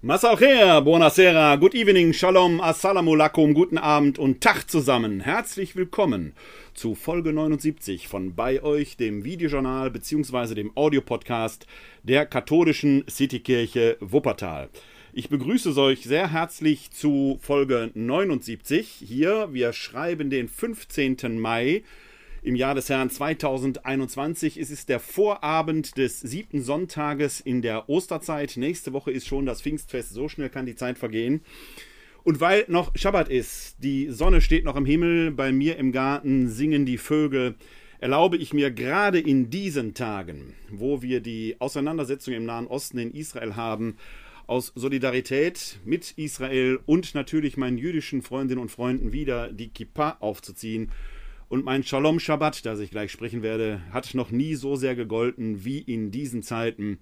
Masalcher, buonasera, good evening, shalom, assalamu alaikum, guten Abend und Tag zusammen. Herzlich willkommen zu Folge 79 von bei euch, dem Videojournal bzw. dem Audiopodcast der katholischen Citykirche Wuppertal. Ich begrüße euch sehr herzlich zu Folge 79 hier. Wir schreiben den 15. Mai im Jahr des Herrn 2021. Es ist der Vorabend des siebten Sonntages in der Osterzeit. Nächste Woche ist schon das Pfingstfest. So schnell kann die Zeit vergehen. Und weil noch Schabbat ist, die Sonne steht noch im Himmel, bei mir im Garten singen die Vögel, erlaube ich mir gerade in diesen Tagen, wo wir die Auseinandersetzung im Nahen Osten in Israel haben, aus Solidarität mit Israel und natürlich meinen jüdischen Freundinnen und Freunden wieder die Kippa aufzuziehen und mein Shalom Shabbat, das ich gleich sprechen werde, hat noch nie so sehr gegolten wie in diesen Zeiten.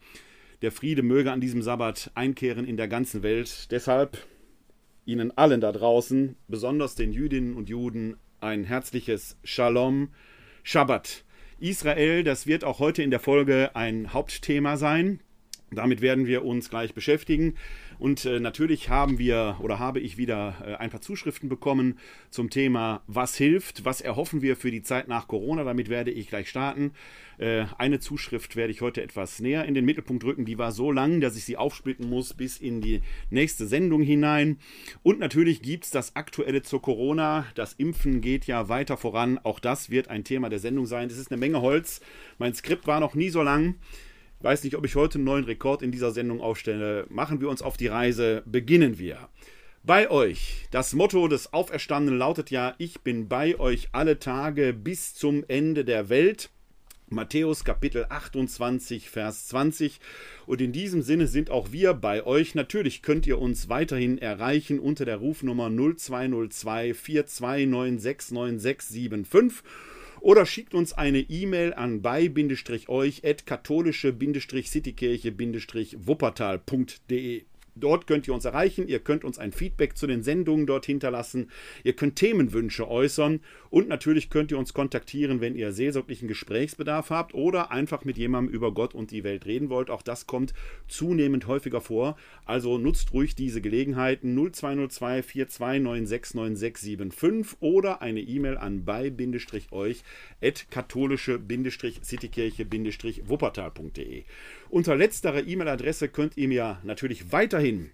Der Friede möge an diesem Sabbat einkehren in der ganzen Welt. Deshalb Ihnen allen da draußen, besonders den Jüdinnen und Juden, ein herzliches Shalom Shabbat. Israel, das wird auch heute in der Folge ein Hauptthema sein. Damit werden wir uns gleich beschäftigen. Und äh, natürlich haben wir oder habe ich wieder äh, ein paar Zuschriften bekommen zum Thema, was hilft, was erhoffen wir für die Zeit nach Corona. Damit werde ich gleich starten. Äh, eine Zuschrift werde ich heute etwas näher in den Mittelpunkt rücken. Die war so lang, dass ich sie aufsplitten muss bis in die nächste Sendung hinein. Und natürlich gibt es das Aktuelle zur Corona. Das Impfen geht ja weiter voran. Auch das wird ein Thema der Sendung sein. Es ist eine Menge Holz. Mein Skript war noch nie so lang. Weiß nicht, ob ich heute einen neuen Rekord in dieser Sendung aufstelle. Machen wir uns auf die Reise. Beginnen wir. Bei euch. Das Motto des Auferstandenen lautet ja, ich bin bei euch alle Tage bis zum Ende der Welt. Matthäus Kapitel 28, Vers 20. Und in diesem Sinne sind auch wir bei euch. Natürlich könnt ihr uns weiterhin erreichen unter der Rufnummer 0202 42969675 oder schickt uns eine E-Mail an bei-euch at katholische-citykirche-wuppertal.de. Dort könnt ihr uns erreichen, ihr könnt uns ein Feedback zu den Sendungen dort hinterlassen, ihr könnt Themenwünsche äußern und natürlich könnt ihr uns kontaktieren, wenn ihr seelsorglichen Gesprächsbedarf habt oder einfach mit jemandem über Gott und die Welt reden wollt. Auch das kommt zunehmend häufiger vor. Also nutzt ruhig diese Gelegenheiten 0202 42969675 oder eine E-Mail an bei-euch at katholische-citykirche-wuppertal.de. Unter letzterer E-Mail-Adresse könnt ihr mir natürlich weiterhin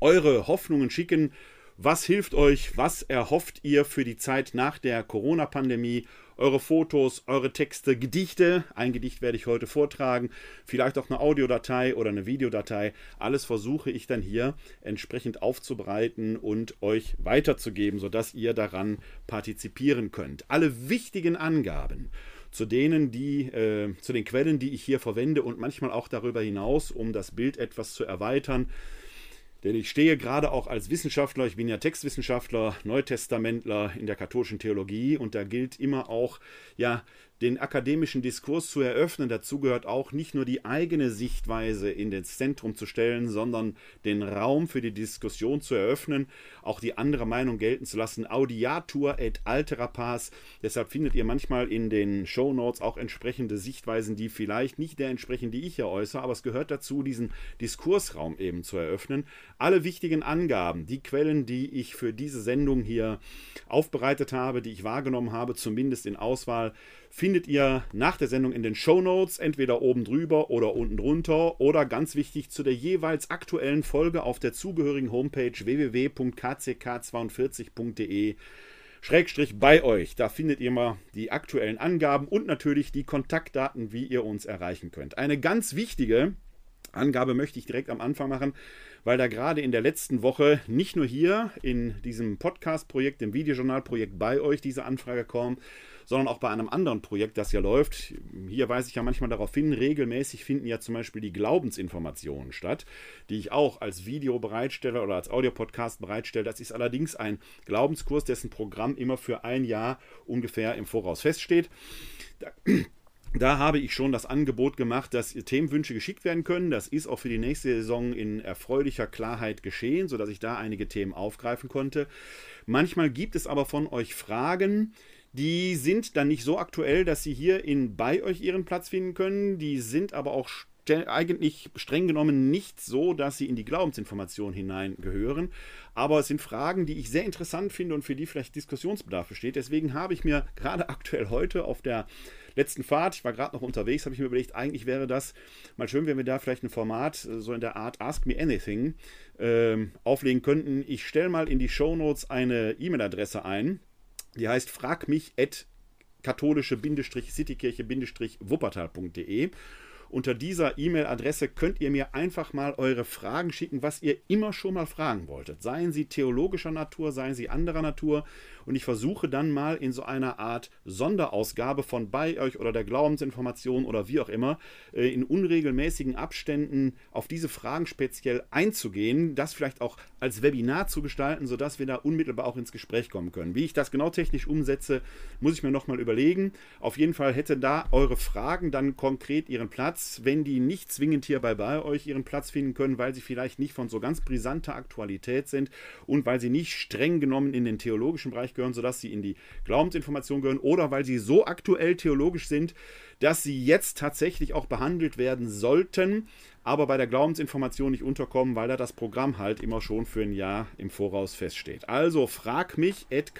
eure Hoffnungen schicken. Was hilft euch? Was erhofft ihr für die Zeit nach der Corona-Pandemie? Eure Fotos, eure Texte, Gedichte. Ein Gedicht werde ich heute vortragen. Vielleicht auch eine Audiodatei oder eine Videodatei. Alles versuche ich dann hier entsprechend aufzubereiten und euch weiterzugeben, sodass ihr daran partizipieren könnt. Alle wichtigen Angaben zu denen, die, äh, zu den Quellen, die ich hier verwende und manchmal auch darüber hinaus, um das Bild etwas zu erweitern. Denn ich stehe gerade auch als Wissenschaftler, ich bin ja Textwissenschaftler, Neutestamentler in der katholischen Theologie und da gilt immer auch, ja, den akademischen Diskurs zu eröffnen. Dazu gehört auch nicht nur die eigene Sichtweise in das Zentrum zu stellen, sondern den Raum für die Diskussion zu eröffnen, auch die andere Meinung gelten zu lassen. Audiatur et altera pars. Deshalb findet ihr manchmal in den Show Notes auch entsprechende Sichtweisen, die vielleicht nicht der entsprechen, die ich hier äußere, aber es gehört dazu, diesen Diskursraum eben zu eröffnen. Alle wichtigen Angaben, die Quellen, die ich für diese Sendung hier aufbereitet habe, die ich wahrgenommen habe, zumindest in Auswahl, findet ihr nach der Sendung in den Show Notes, entweder oben drüber oder unten drunter oder ganz wichtig zu der jeweils aktuellen Folge auf der zugehörigen Homepage www.kck42.de. Schrägstrich bei euch. Da findet ihr mal die aktuellen Angaben und natürlich die Kontaktdaten, wie ihr uns erreichen könnt. Eine ganz wichtige Angabe möchte ich direkt am Anfang machen, weil da gerade in der letzten Woche nicht nur hier in diesem Podcast-Projekt, dem Videojournal-Projekt bei euch diese Anfrage kam, sondern auch bei einem anderen Projekt, das ja läuft. Hier weise ich ja manchmal darauf hin, regelmäßig finden ja zum Beispiel die Glaubensinformationen statt, die ich auch als Video bereitstelle oder als Audiopodcast bereitstelle. Das ist allerdings ein Glaubenskurs, dessen Programm immer für ein Jahr ungefähr im Voraus feststeht. Da, da habe ich schon das Angebot gemacht, dass Themenwünsche geschickt werden können. Das ist auch für die nächste Saison in erfreulicher Klarheit geschehen, sodass ich da einige Themen aufgreifen konnte. Manchmal gibt es aber von euch Fragen, die sind dann nicht so aktuell, dass sie hier in bei euch ihren Platz finden können. Die sind aber auch eigentlich streng genommen nicht so, dass sie in die Glaubensinformation hineingehören. Aber es sind Fragen, die ich sehr interessant finde und für die vielleicht Diskussionsbedarf besteht. Deswegen habe ich mir gerade aktuell heute auf der letzten Fahrt, ich war gerade noch unterwegs, habe ich mir überlegt, eigentlich wäre das mal schön, wenn wir da vielleicht ein Format äh, so in der Art Ask Me Anything ähm, auflegen könnten. Ich stelle mal in die Show Notes eine E-Mail-Adresse ein, die heißt frag mich at katholische-citykirche-wuppertal.de unter dieser E-Mail-Adresse könnt ihr mir einfach mal eure Fragen schicken, was ihr immer schon mal fragen wolltet. Seien sie theologischer Natur, seien sie anderer Natur. Und ich versuche dann mal in so einer Art Sonderausgabe von bei euch oder der Glaubensinformation oder wie auch immer äh, in unregelmäßigen Abständen auf diese Fragen speziell einzugehen, das vielleicht auch als Webinar zu gestalten, sodass wir da unmittelbar auch ins Gespräch kommen können. Wie ich das genau technisch umsetze, muss ich mir nochmal überlegen. Auf jeden Fall hätte da eure Fragen dann konkret ihren Platz, wenn die nicht zwingend hierbei bei euch ihren Platz finden können, weil sie vielleicht nicht von so ganz brisanter Aktualität sind und weil sie nicht streng genommen in den theologischen Bereich gehören, sodass sie in die Glaubensinformation gehören oder weil sie so aktuell theologisch sind, dass sie jetzt tatsächlich auch behandelt werden sollten, aber bei der Glaubensinformation nicht unterkommen, weil da das Programm halt immer schon für ein Jahr im Voraus feststeht. Also frag mich at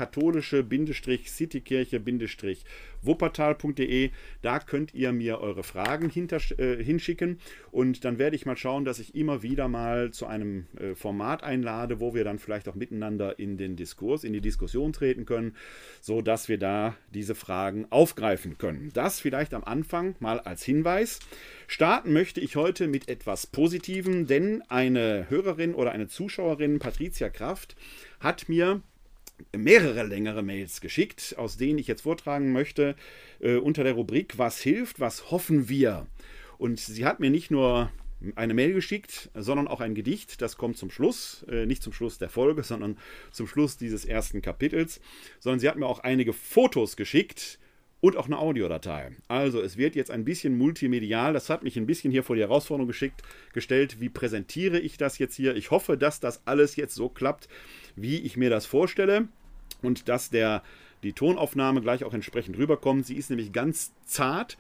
katholische-citykirche-wuppertal.de. Da könnt ihr mir eure Fragen hinter, äh, hinschicken und dann werde ich mal schauen, dass ich immer wieder mal zu einem äh, Format einlade, wo wir dann vielleicht auch miteinander in den Diskurs, in die Diskussion treten können, so dass wir da diese Fragen aufgreifen können. Das vielleicht am Anfang mal als Hinweis. Starten möchte ich heute mit etwas Positivem, denn eine Hörerin oder eine Zuschauerin, Patricia Kraft, hat mir mehrere längere Mails geschickt, aus denen ich jetzt vortragen möchte, äh, unter der Rubrik Was hilft, was hoffen wir? Und sie hat mir nicht nur eine Mail geschickt, sondern auch ein Gedicht. Das kommt zum Schluss, äh, nicht zum Schluss der Folge, sondern zum Schluss dieses ersten Kapitels, sondern sie hat mir auch einige Fotos geschickt und auch eine Audiodatei. Also es wird jetzt ein bisschen multimedial. Das hat mich ein bisschen hier vor die Herausforderung geschickt, gestellt. Wie präsentiere ich das jetzt hier? Ich hoffe, dass das alles jetzt so klappt, wie ich mir das vorstelle und dass der, die Tonaufnahme gleich auch entsprechend rüberkommt. Sie ist nämlich ganz zart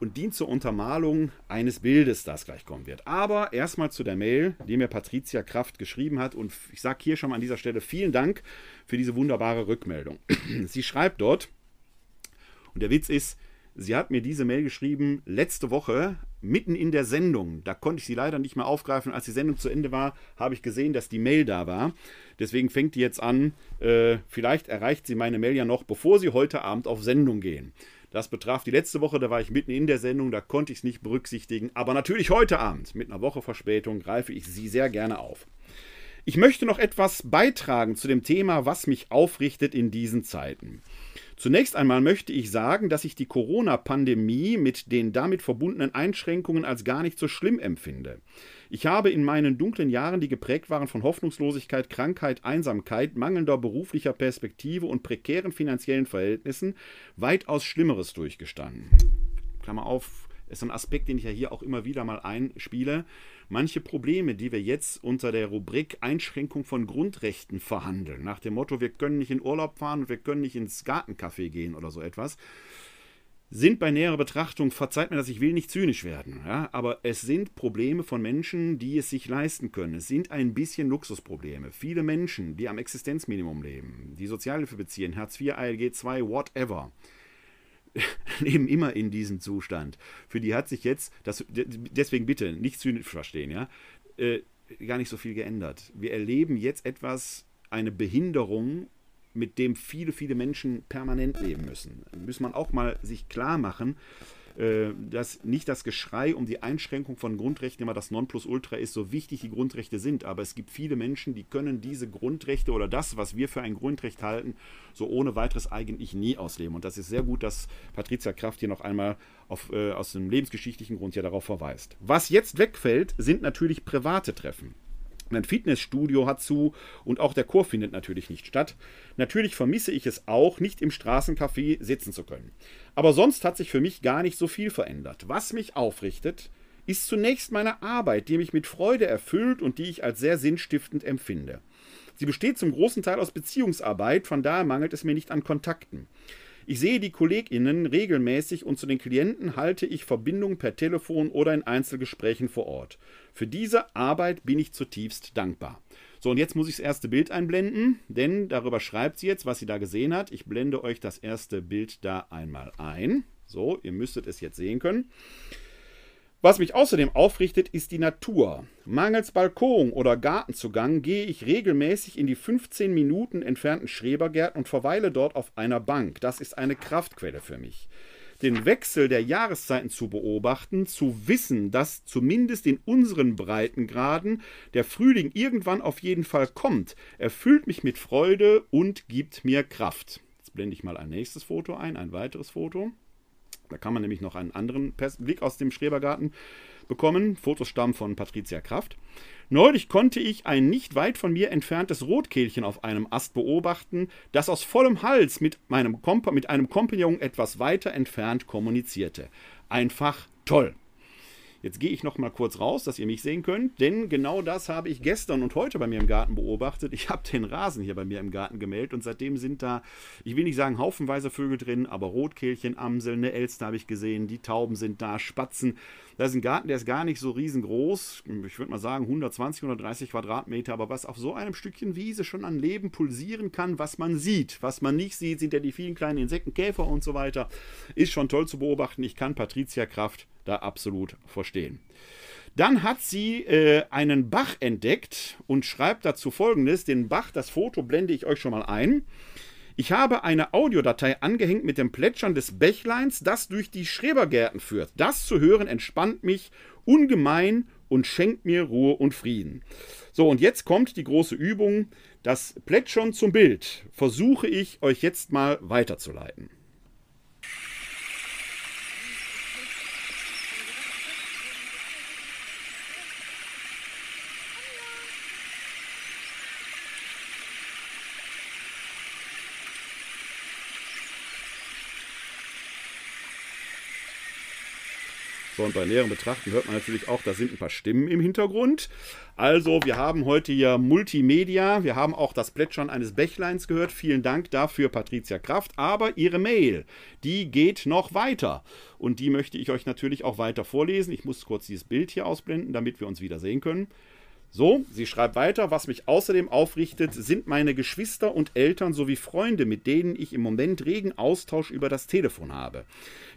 und dient zur Untermalung eines Bildes, das gleich kommen wird. Aber erstmal zu der Mail, die mir Patricia Kraft geschrieben hat. Und ich sage hier schon mal an dieser Stelle vielen Dank für diese wunderbare Rückmeldung. Sie schreibt dort, und der Witz ist, sie hat mir diese Mail geschrieben letzte Woche, mitten in der Sendung. Da konnte ich sie leider nicht mehr aufgreifen. Als die Sendung zu Ende war, habe ich gesehen, dass die Mail da war. Deswegen fängt die jetzt an. Äh, vielleicht erreicht sie meine Mail ja noch, bevor sie heute Abend auf Sendung gehen. Das betraf die letzte Woche, da war ich mitten in der Sendung, da konnte ich es nicht berücksichtigen. Aber natürlich heute Abend, mit einer Woche Verspätung, greife ich sie sehr gerne auf. Ich möchte noch etwas beitragen zu dem Thema, was mich aufrichtet in diesen Zeiten. Zunächst einmal möchte ich sagen, dass ich die Corona-Pandemie mit den damit verbundenen Einschränkungen als gar nicht so schlimm empfinde. Ich habe in meinen dunklen Jahren, die geprägt waren von Hoffnungslosigkeit, Krankheit, Einsamkeit, mangelnder beruflicher Perspektive und prekären finanziellen Verhältnissen, weitaus Schlimmeres durchgestanden. Klammer auf, ist ein Aspekt, den ich ja hier auch immer wieder mal einspiele manche Probleme, die wir jetzt unter der Rubrik Einschränkung von Grundrechten verhandeln, nach dem Motto, wir können nicht in Urlaub fahren und wir können nicht ins Gartencafé gehen oder so etwas, sind bei näherer Betrachtung, verzeiht mir das, ich will nicht zynisch werden, ja, aber es sind Probleme von Menschen, die es sich leisten können. Es sind ein bisschen Luxusprobleme. Viele Menschen, die am Existenzminimum leben, die Sozialhilfe beziehen, Hartz IV, ALG II, whatever, leben immer in diesem Zustand. Für die hat sich jetzt, das, deswegen bitte nicht zynisch verstehen, ja, äh, gar nicht so viel geändert. Wir erleben jetzt etwas, eine Behinderung, mit dem viele, viele Menschen permanent leben müssen. Muss man auch mal sich klar machen, äh, dass nicht das Geschrei um die Einschränkung von Grundrechten immer das Nonplusultra ist, so wichtig die Grundrechte sind. Aber es gibt viele Menschen, die können diese Grundrechte oder das, was wir für ein Grundrecht halten, so ohne weiteres eigentlich nie ausleben. Und das ist sehr gut, dass Patricia Kraft hier noch einmal auf, äh, aus dem lebensgeschichtlichen Grund ja darauf verweist. Was jetzt wegfällt, sind natürlich private Treffen. Mein Fitnessstudio hat zu und auch der Chor findet natürlich nicht statt. Natürlich vermisse ich es auch, nicht im Straßencafé sitzen zu können. Aber sonst hat sich für mich gar nicht so viel verändert. Was mich aufrichtet, ist zunächst meine Arbeit, die mich mit Freude erfüllt und die ich als sehr sinnstiftend empfinde. Sie besteht zum großen Teil aus Beziehungsarbeit, von daher mangelt es mir nicht an Kontakten. Ich sehe die KollegInnen regelmäßig und zu den Klienten halte ich Verbindung per Telefon oder in Einzelgesprächen vor Ort. Für diese Arbeit bin ich zutiefst dankbar. So, und jetzt muss ich das erste Bild einblenden, denn darüber schreibt sie jetzt, was sie da gesehen hat. Ich blende euch das erste Bild da einmal ein. So, ihr müsstet es jetzt sehen können. Was mich außerdem aufrichtet, ist die Natur. Mangels Balkon oder Gartenzugang gehe ich regelmäßig in die 15 Minuten entfernten Schrebergärten und verweile dort auf einer Bank. Das ist eine Kraftquelle für mich. Den Wechsel der Jahreszeiten zu beobachten, zu wissen, dass zumindest in unseren Breitengraden der Frühling irgendwann auf jeden Fall kommt, erfüllt mich mit Freude und gibt mir Kraft. Jetzt blende ich mal ein nächstes Foto ein, ein weiteres Foto. Da kann man nämlich noch einen anderen Blick aus dem Schrebergarten bekommen. Fotos stammen von Patricia Kraft. Neulich konnte ich ein nicht weit von mir entferntes Rotkehlchen auf einem Ast beobachten, das aus vollem Hals mit, meinem Kompa mit einem Kompagnon etwas weiter entfernt kommunizierte. Einfach toll. Jetzt gehe ich noch mal kurz raus, dass ihr mich sehen könnt, denn genau das habe ich gestern und heute bei mir im Garten beobachtet. Ich habe den Rasen hier bei mir im Garten gemeldet und seitdem sind da, ich will nicht sagen haufenweise Vögel drin, aber Rotkehlchen, Amseln, eine Elster habe ich gesehen, die Tauben sind da, Spatzen. Das ist ein Garten, der ist gar nicht so riesengroß. Ich würde mal sagen 120, 130 Quadratmeter, aber was auf so einem Stückchen Wiese schon an Leben pulsieren kann, was man sieht. Was man nicht sieht, sind ja die vielen kleinen Insekten, Käfer und so weiter. Ist schon toll zu beobachten. Ich kann Patricia Kraft da absolut verstehen. Dann hat sie äh, einen Bach entdeckt und schreibt dazu folgendes: Den Bach, das Foto blende ich euch schon mal ein. Ich habe eine Audiodatei angehängt mit dem Plätschern des Bächleins, das durch die Schrebergärten führt. Das zu hören entspannt mich ungemein und schenkt mir Ruhe und Frieden. So, und jetzt kommt die große Übung. Das Plätschern zum Bild versuche ich euch jetzt mal weiterzuleiten. So, und bei näherem Betrachten hört man natürlich auch, da sind ein paar Stimmen im Hintergrund. Also, wir haben heute hier Multimedia. Wir haben auch das Plätschern eines Bächleins gehört. Vielen Dank dafür, Patricia Kraft. Aber Ihre Mail, die geht noch weiter. Und die möchte ich euch natürlich auch weiter vorlesen. Ich muss kurz dieses Bild hier ausblenden, damit wir uns wieder sehen können. So, sie schreibt weiter, was mich außerdem aufrichtet, sind meine Geschwister und Eltern sowie Freunde, mit denen ich im Moment regen Austausch über das Telefon habe.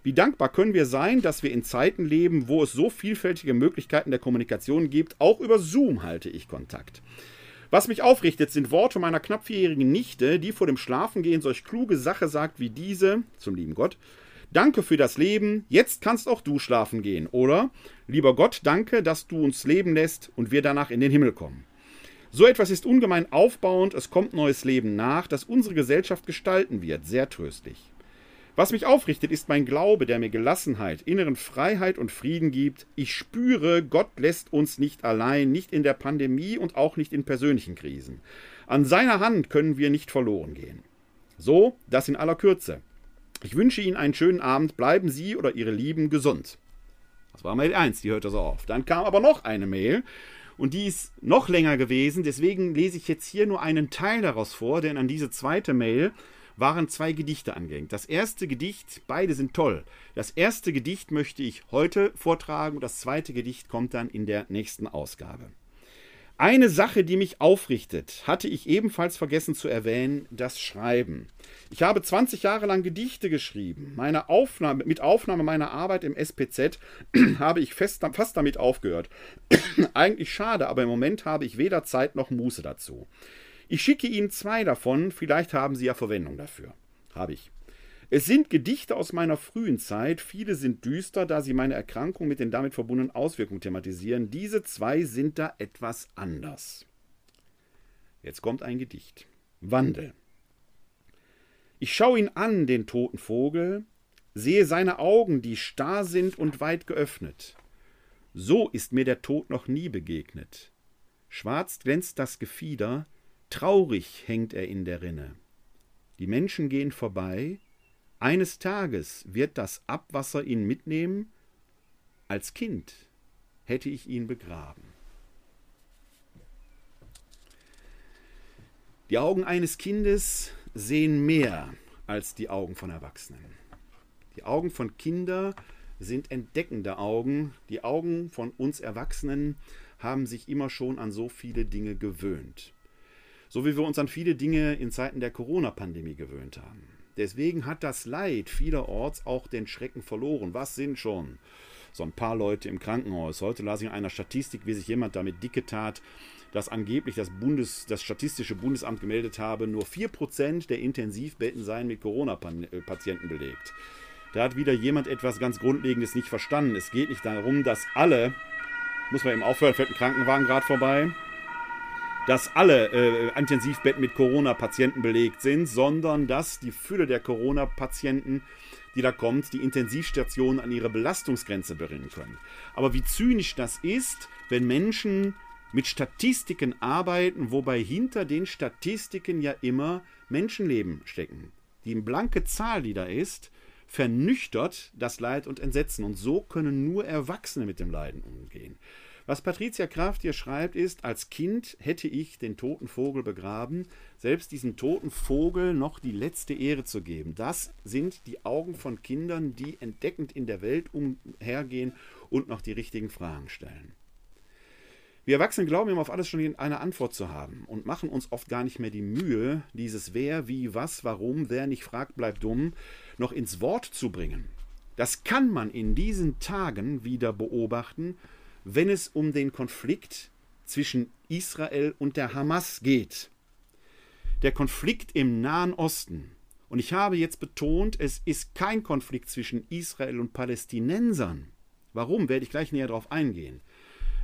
Wie dankbar können wir sein, dass wir in Zeiten leben, wo es so vielfältige Möglichkeiten der Kommunikation gibt. Auch über Zoom halte ich Kontakt. Was mich aufrichtet, sind Worte meiner knapp vierjährigen Nichte, die vor dem Schlafengehen solch kluge Sache sagt wie diese, zum lieben Gott, Danke für das Leben, jetzt kannst auch du schlafen gehen. Oder, lieber Gott, danke, dass du uns leben lässt und wir danach in den Himmel kommen. So etwas ist ungemein aufbauend, es kommt neues Leben nach, das unsere Gesellschaft gestalten wird, sehr tröstlich. Was mich aufrichtet, ist mein Glaube, der mir Gelassenheit, inneren Freiheit und Frieden gibt. Ich spüre, Gott lässt uns nicht allein, nicht in der Pandemie und auch nicht in persönlichen Krisen. An seiner Hand können wir nicht verloren gehen. So, das in aller Kürze. Ich wünsche Ihnen einen schönen Abend. Bleiben Sie oder Ihre Lieben gesund. Das war Mail 1, die hörte so auf. Dann kam aber noch eine Mail und die ist noch länger gewesen. Deswegen lese ich jetzt hier nur einen Teil daraus vor, denn an diese zweite Mail waren zwei Gedichte angehängt. Das erste Gedicht, beide sind toll. Das erste Gedicht möchte ich heute vortragen und das zweite Gedicht kommt dann in der nächsten Ausgabe. Eine Sache, die mich aufrichtet, hatte ich ebenfalls vergessen zu erwähnen, das Schreiben. Ich habe 20 Jahre lang Gedichte geschrieben. Meine Aufnahme, mit Aufnahme meiner Arbeit im SPZ habe ich fest, fast damit aufgehört. Eigentlich schade, aber im Moment habe ich weder Zeit noch Muße dazu. Ich schicke Ihnen zwei davon, vielleicht haben Sie ja Verwendung dafür. Habe ich. Es sind Gedichte aus meiner frühen Zeit, viele sind düster, da sie meine Erkrankung mit den damit verbundenen Auswirkungen thematisieren. Diese zwei sind da etwas anders. Jetzt kommt ein Gedicht. Wandel. Ich schaue ihn an, den toten Vogel, sehe seine Augen, die starr sind und weit geöffnet. So ist mir der Tod noch nie begegnet. Schwarz glänzt das Gefieder, traurig hängt er in der Rinne. Die Menschen gehen vorbei, eines Tages wird das Abwasser ihn mitnehmen. Als Kind hätte ich ihn begraben. Die Augen eines Kindes sehen mehr als die Augen von Erwachsenen. Die Augen von Kindern sind entdeckende Augen. Die Augen von uns Erwachsenen haben sich immer schon an so viele Dinge gewöhnt. So wie wir uns an viele Dinge in Zeiten der Corona-Pandemie gewöhnt haben. Deswegen hat das Leid vielerorts auch den Schrecken verloren. Was sind schon so ein paar Leute im Krankenhaus? Heute las ich in einer Statistik, wie sich jemand damit dicke tat, dass angeblich das, Bundes, das Statistische Bundesamt gemeldet habe, nur 4% der Intensivbetten seien mit Corona-Patienten belegt. Da hat wieder jemand etwas ganz Grundlegendes nicht verstanden. Es geht nicht darum, dass alle, muss man eben aufhören, fährt ein Krankenwagen gerade vorbei, dass alle äh, Intensivbetten mit Corona-Patienten belegt sind, sondern dass die Fülle der Corona-Patienten, die da kommt, die Intensivstationen an ihre Belastungsgrenze bringen können. Aber wie zynisch das ist, wenn Menschen mit Statistiken arbeiten, wobei hinter den Statistiken ja immer Menschenleben stecken. Die blanke Zahl, die da ist, vernüchtert das Leid und Entsetzen. Und so können nur Erwachsene mit dem Leiden umgehen. Was Patricia Kraft hier schreibt, ist, als Kind hätte ich den toten Vogel begraben, selbst diesem toten Vogel noch die letzte Ehre zu geben. Das sind die Augen von Kindern, die entdeckend in der Welt umhergehen und noch die richtigen Fragen stellen. Wir Erwachsene glauben immer auf alles schon eine Antwort zu haben und machen uns oft gar nicht mehr die Mühe, dieses Wer, wie, was, warum, wer nicht fragt, bleibt dumm, noch ins Wort zu bringen. Das kann man in diesen Tagen wieder beobachten, wenn es um den Konflikt zwischen Israel und der Hamas geht. Der Konflikt im Nahen Osten. Und ich habe jetzt betont, es ist kein Konflikt zwischen Israel und Palästinensern. Warum, werde ich gleich näher darauf eingehen.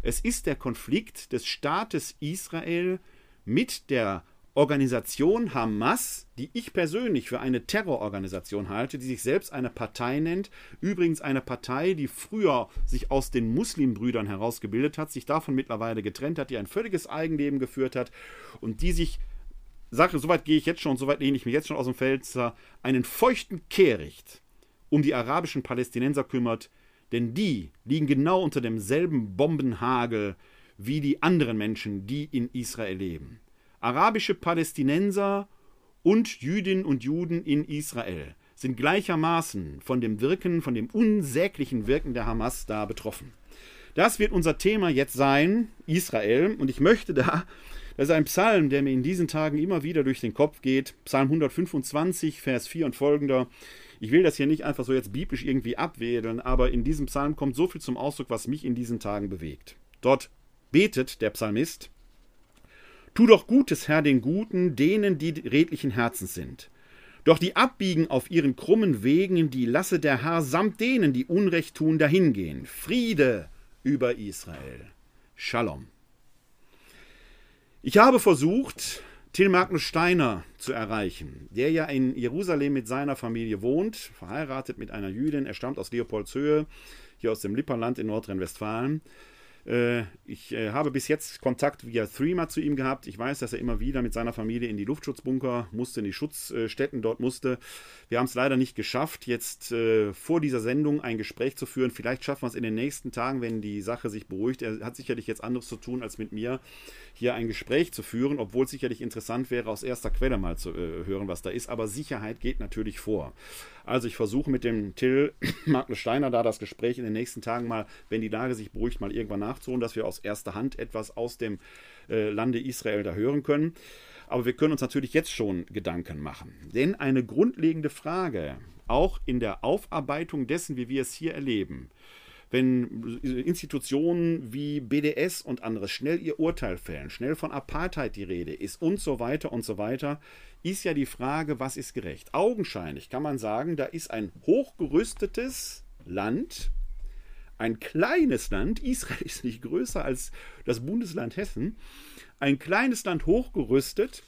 Es ist der Konflikt des Staates Israel mit der Organisation Hamas, die ich persönlich für eine Terrororganisation halte, die sich selbst eine Partei nennt. Übrigens eine Partei, die früher sich aus den Muslimbrüdern herausgebildet hat, sich davon mittlerweile getrennt hat, die ein völliges Eigenleben geführt hat und die sich, sage, soweit gehe ich jetzt schon, soweit lehne ich mich jetzt schon aus dem Fenster, einen feuchten Kehricht um die arabischen Palästinenser kümmert, denn die liegen genau unter demselben Bombenhagel wie die anderen Menschen, die in Israel leben. Arabische Palästinenser und Jüdinnen und Juden in Israel sind gleichermaßen von dem Wirken, von dem unsäglichen Wirken der Hamas da betroffen. Das wird unser Thema jetzt sein, Israel. Und ich möchte da, das ist ein Psalm, der mir in diesen Tagen immer wieder durch den Kopf geht, Psalm 125, Vers 4 und folgender. Ich will das hier nicht einfach so jetzt biblisch irgendwie abwedeln, aber in diesem Psalm kommt so viel zum Ausdruck, was mich in diesen Tagen bewegt. Dort betet der Psalmist, Tu doch Gutes, Herr, den Guten, denen, die redlichen Herzens sind. Doch die abbiegen auf ihren krummen Wegen, die lasse der Herr samt denen, die Unrecht tun, dahingehen. Friede über Israel. Shalom. Ich habe versucht, Till Magnus Steiner zu erreichen, der ja in Jerusalem mit seiner Familie wohnt, verheiratet mit einer Jüdin, er stammt aus Leopoldshöhe, hier aus dem Lippernland in Nordrhein-Westfalen. Äh, ich äh, habe bis jetzt Kontakt via Threema zu ihm gehabt. Ich weiß, dass er immer wieder mit seiner Familie in die Luftschutzbunker musste, in die Schutzstätten dort musste. Wir haben es leider nicht geschafft, jetzt äh, vor dieser Sendung ein Gespräch zu führen. Vielleicht schaffen wir es in den nächsten Tagen, wenn die Sache sich beruhigt. Er hat sicherlich jetzt anderes zu tun, als mit mir hier ein Gespräch zu führen, obwohl es sicherlich interessant wäre, aus erster Quelle mal zu hören, was da ist. Aber Sicherheit geht natürlich vor. Also ich versuche mit dem Till Magnus Steiner da das Gespräch in den nächsten Tagen mal, wenn die Lage sich beruhigt, mal irgendwann nachzuholen, dass wir aus erster Hand etwas aus dem äh, Lande Israel da hören können. Aber wir können uns natürlich jetzt schon Gedanken machen. Denn eine grundlegende Frage, auch in der Aufarbeitung dessen, wie wir es hier erleben, wenn Institutionen wie BDS und anderes schnell ihr Urteil fällen, schnell von Apartheid die Rede ist und so weiter und so weiter, ist ja die Frage, was ist gerecht? Augenscheinlich kann man sagen, da ist ein hochgerüstetes Land, ein kleines Land, Israel ist nicht größer als das Bundesland Hessen, ein kleines Land hochgerüstet,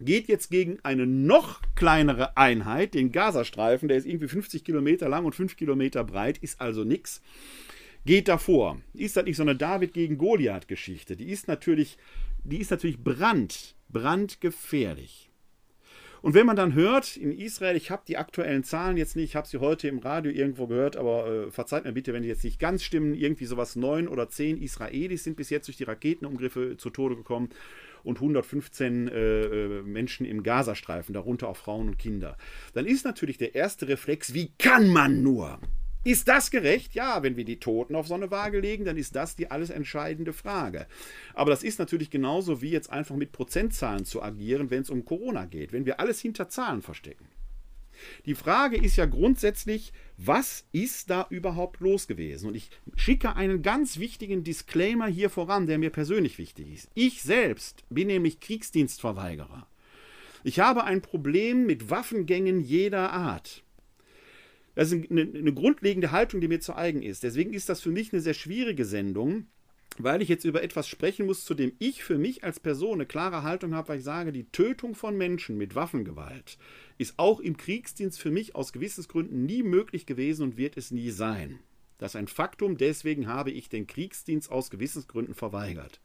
geht jetzt gegen eine noch kleinere Einheit, den Gazastreifen, der ist irgendwie 50 Kilometer lang und 5 Kilometer breit, ist also nichts, geht davor. Ist das nicht so eine David gegen Goliath-Geschichte? Die ist natürlich, die ist natürlich brand, brandgefährlich. Und wenn man dann hört, in Israel, ich habe die aktuellen Zahlen jetzt nicht, ich habe sie heute im Radio irgendwo gehört, aber äh, verzeiht mir bitte, wenn die jetzt nicht ganz stimmen, irgendwie sowas neun oder zehn Israelis sind bis jetzt durch die Raketenumgriffe zu Tode gekommen. Und 115 äh, äh, Menschen im Gazastreifen, darunter auch Frauen und Kinder, dann ist natürlich der erste Reflex, wie kann man nur? Ist das gerecht? Ja, wenn wir die Toten auf so eine Waage legen, dann ist das die alles entscheidende Frage. Aber das ist natürlich genauso wie jetzt einfach mit Prozentzahlen zu agieren, wenn es um Corona geht, wenn wir alles hinter Zahlen verstecken. Die Frage ist ja grundsätzlich, was ist da überhaupt los gewesen? Und ich schicke einen ganz wichtigen Disclaimer hier voran, der mir persönlich wichtig ist. Ich selbst bin nämlich Kriegsdienstverweigerer. Ich habe ein Problem mit Waffengängen jeder Art. Das ist eine, eine grundlegende Haltung, die mir zu eigen ist. Deswegen ist das für mich eine sehr schwierige Sendung, weil ich jetzt über etwas sprechen muss, zu dem ich für mich als Person eine klare Haltung habe, weil ich sage, die Tötung von Menschen mit Waffengewalt ist auch im Kriegsdienst für mich aus Gewissensgründen nie möglich gewesen und wird es nie sein. Das ist ein Faktum, deswegen habe ich den Kriegsdienst aus Gewissensgründen verweigert.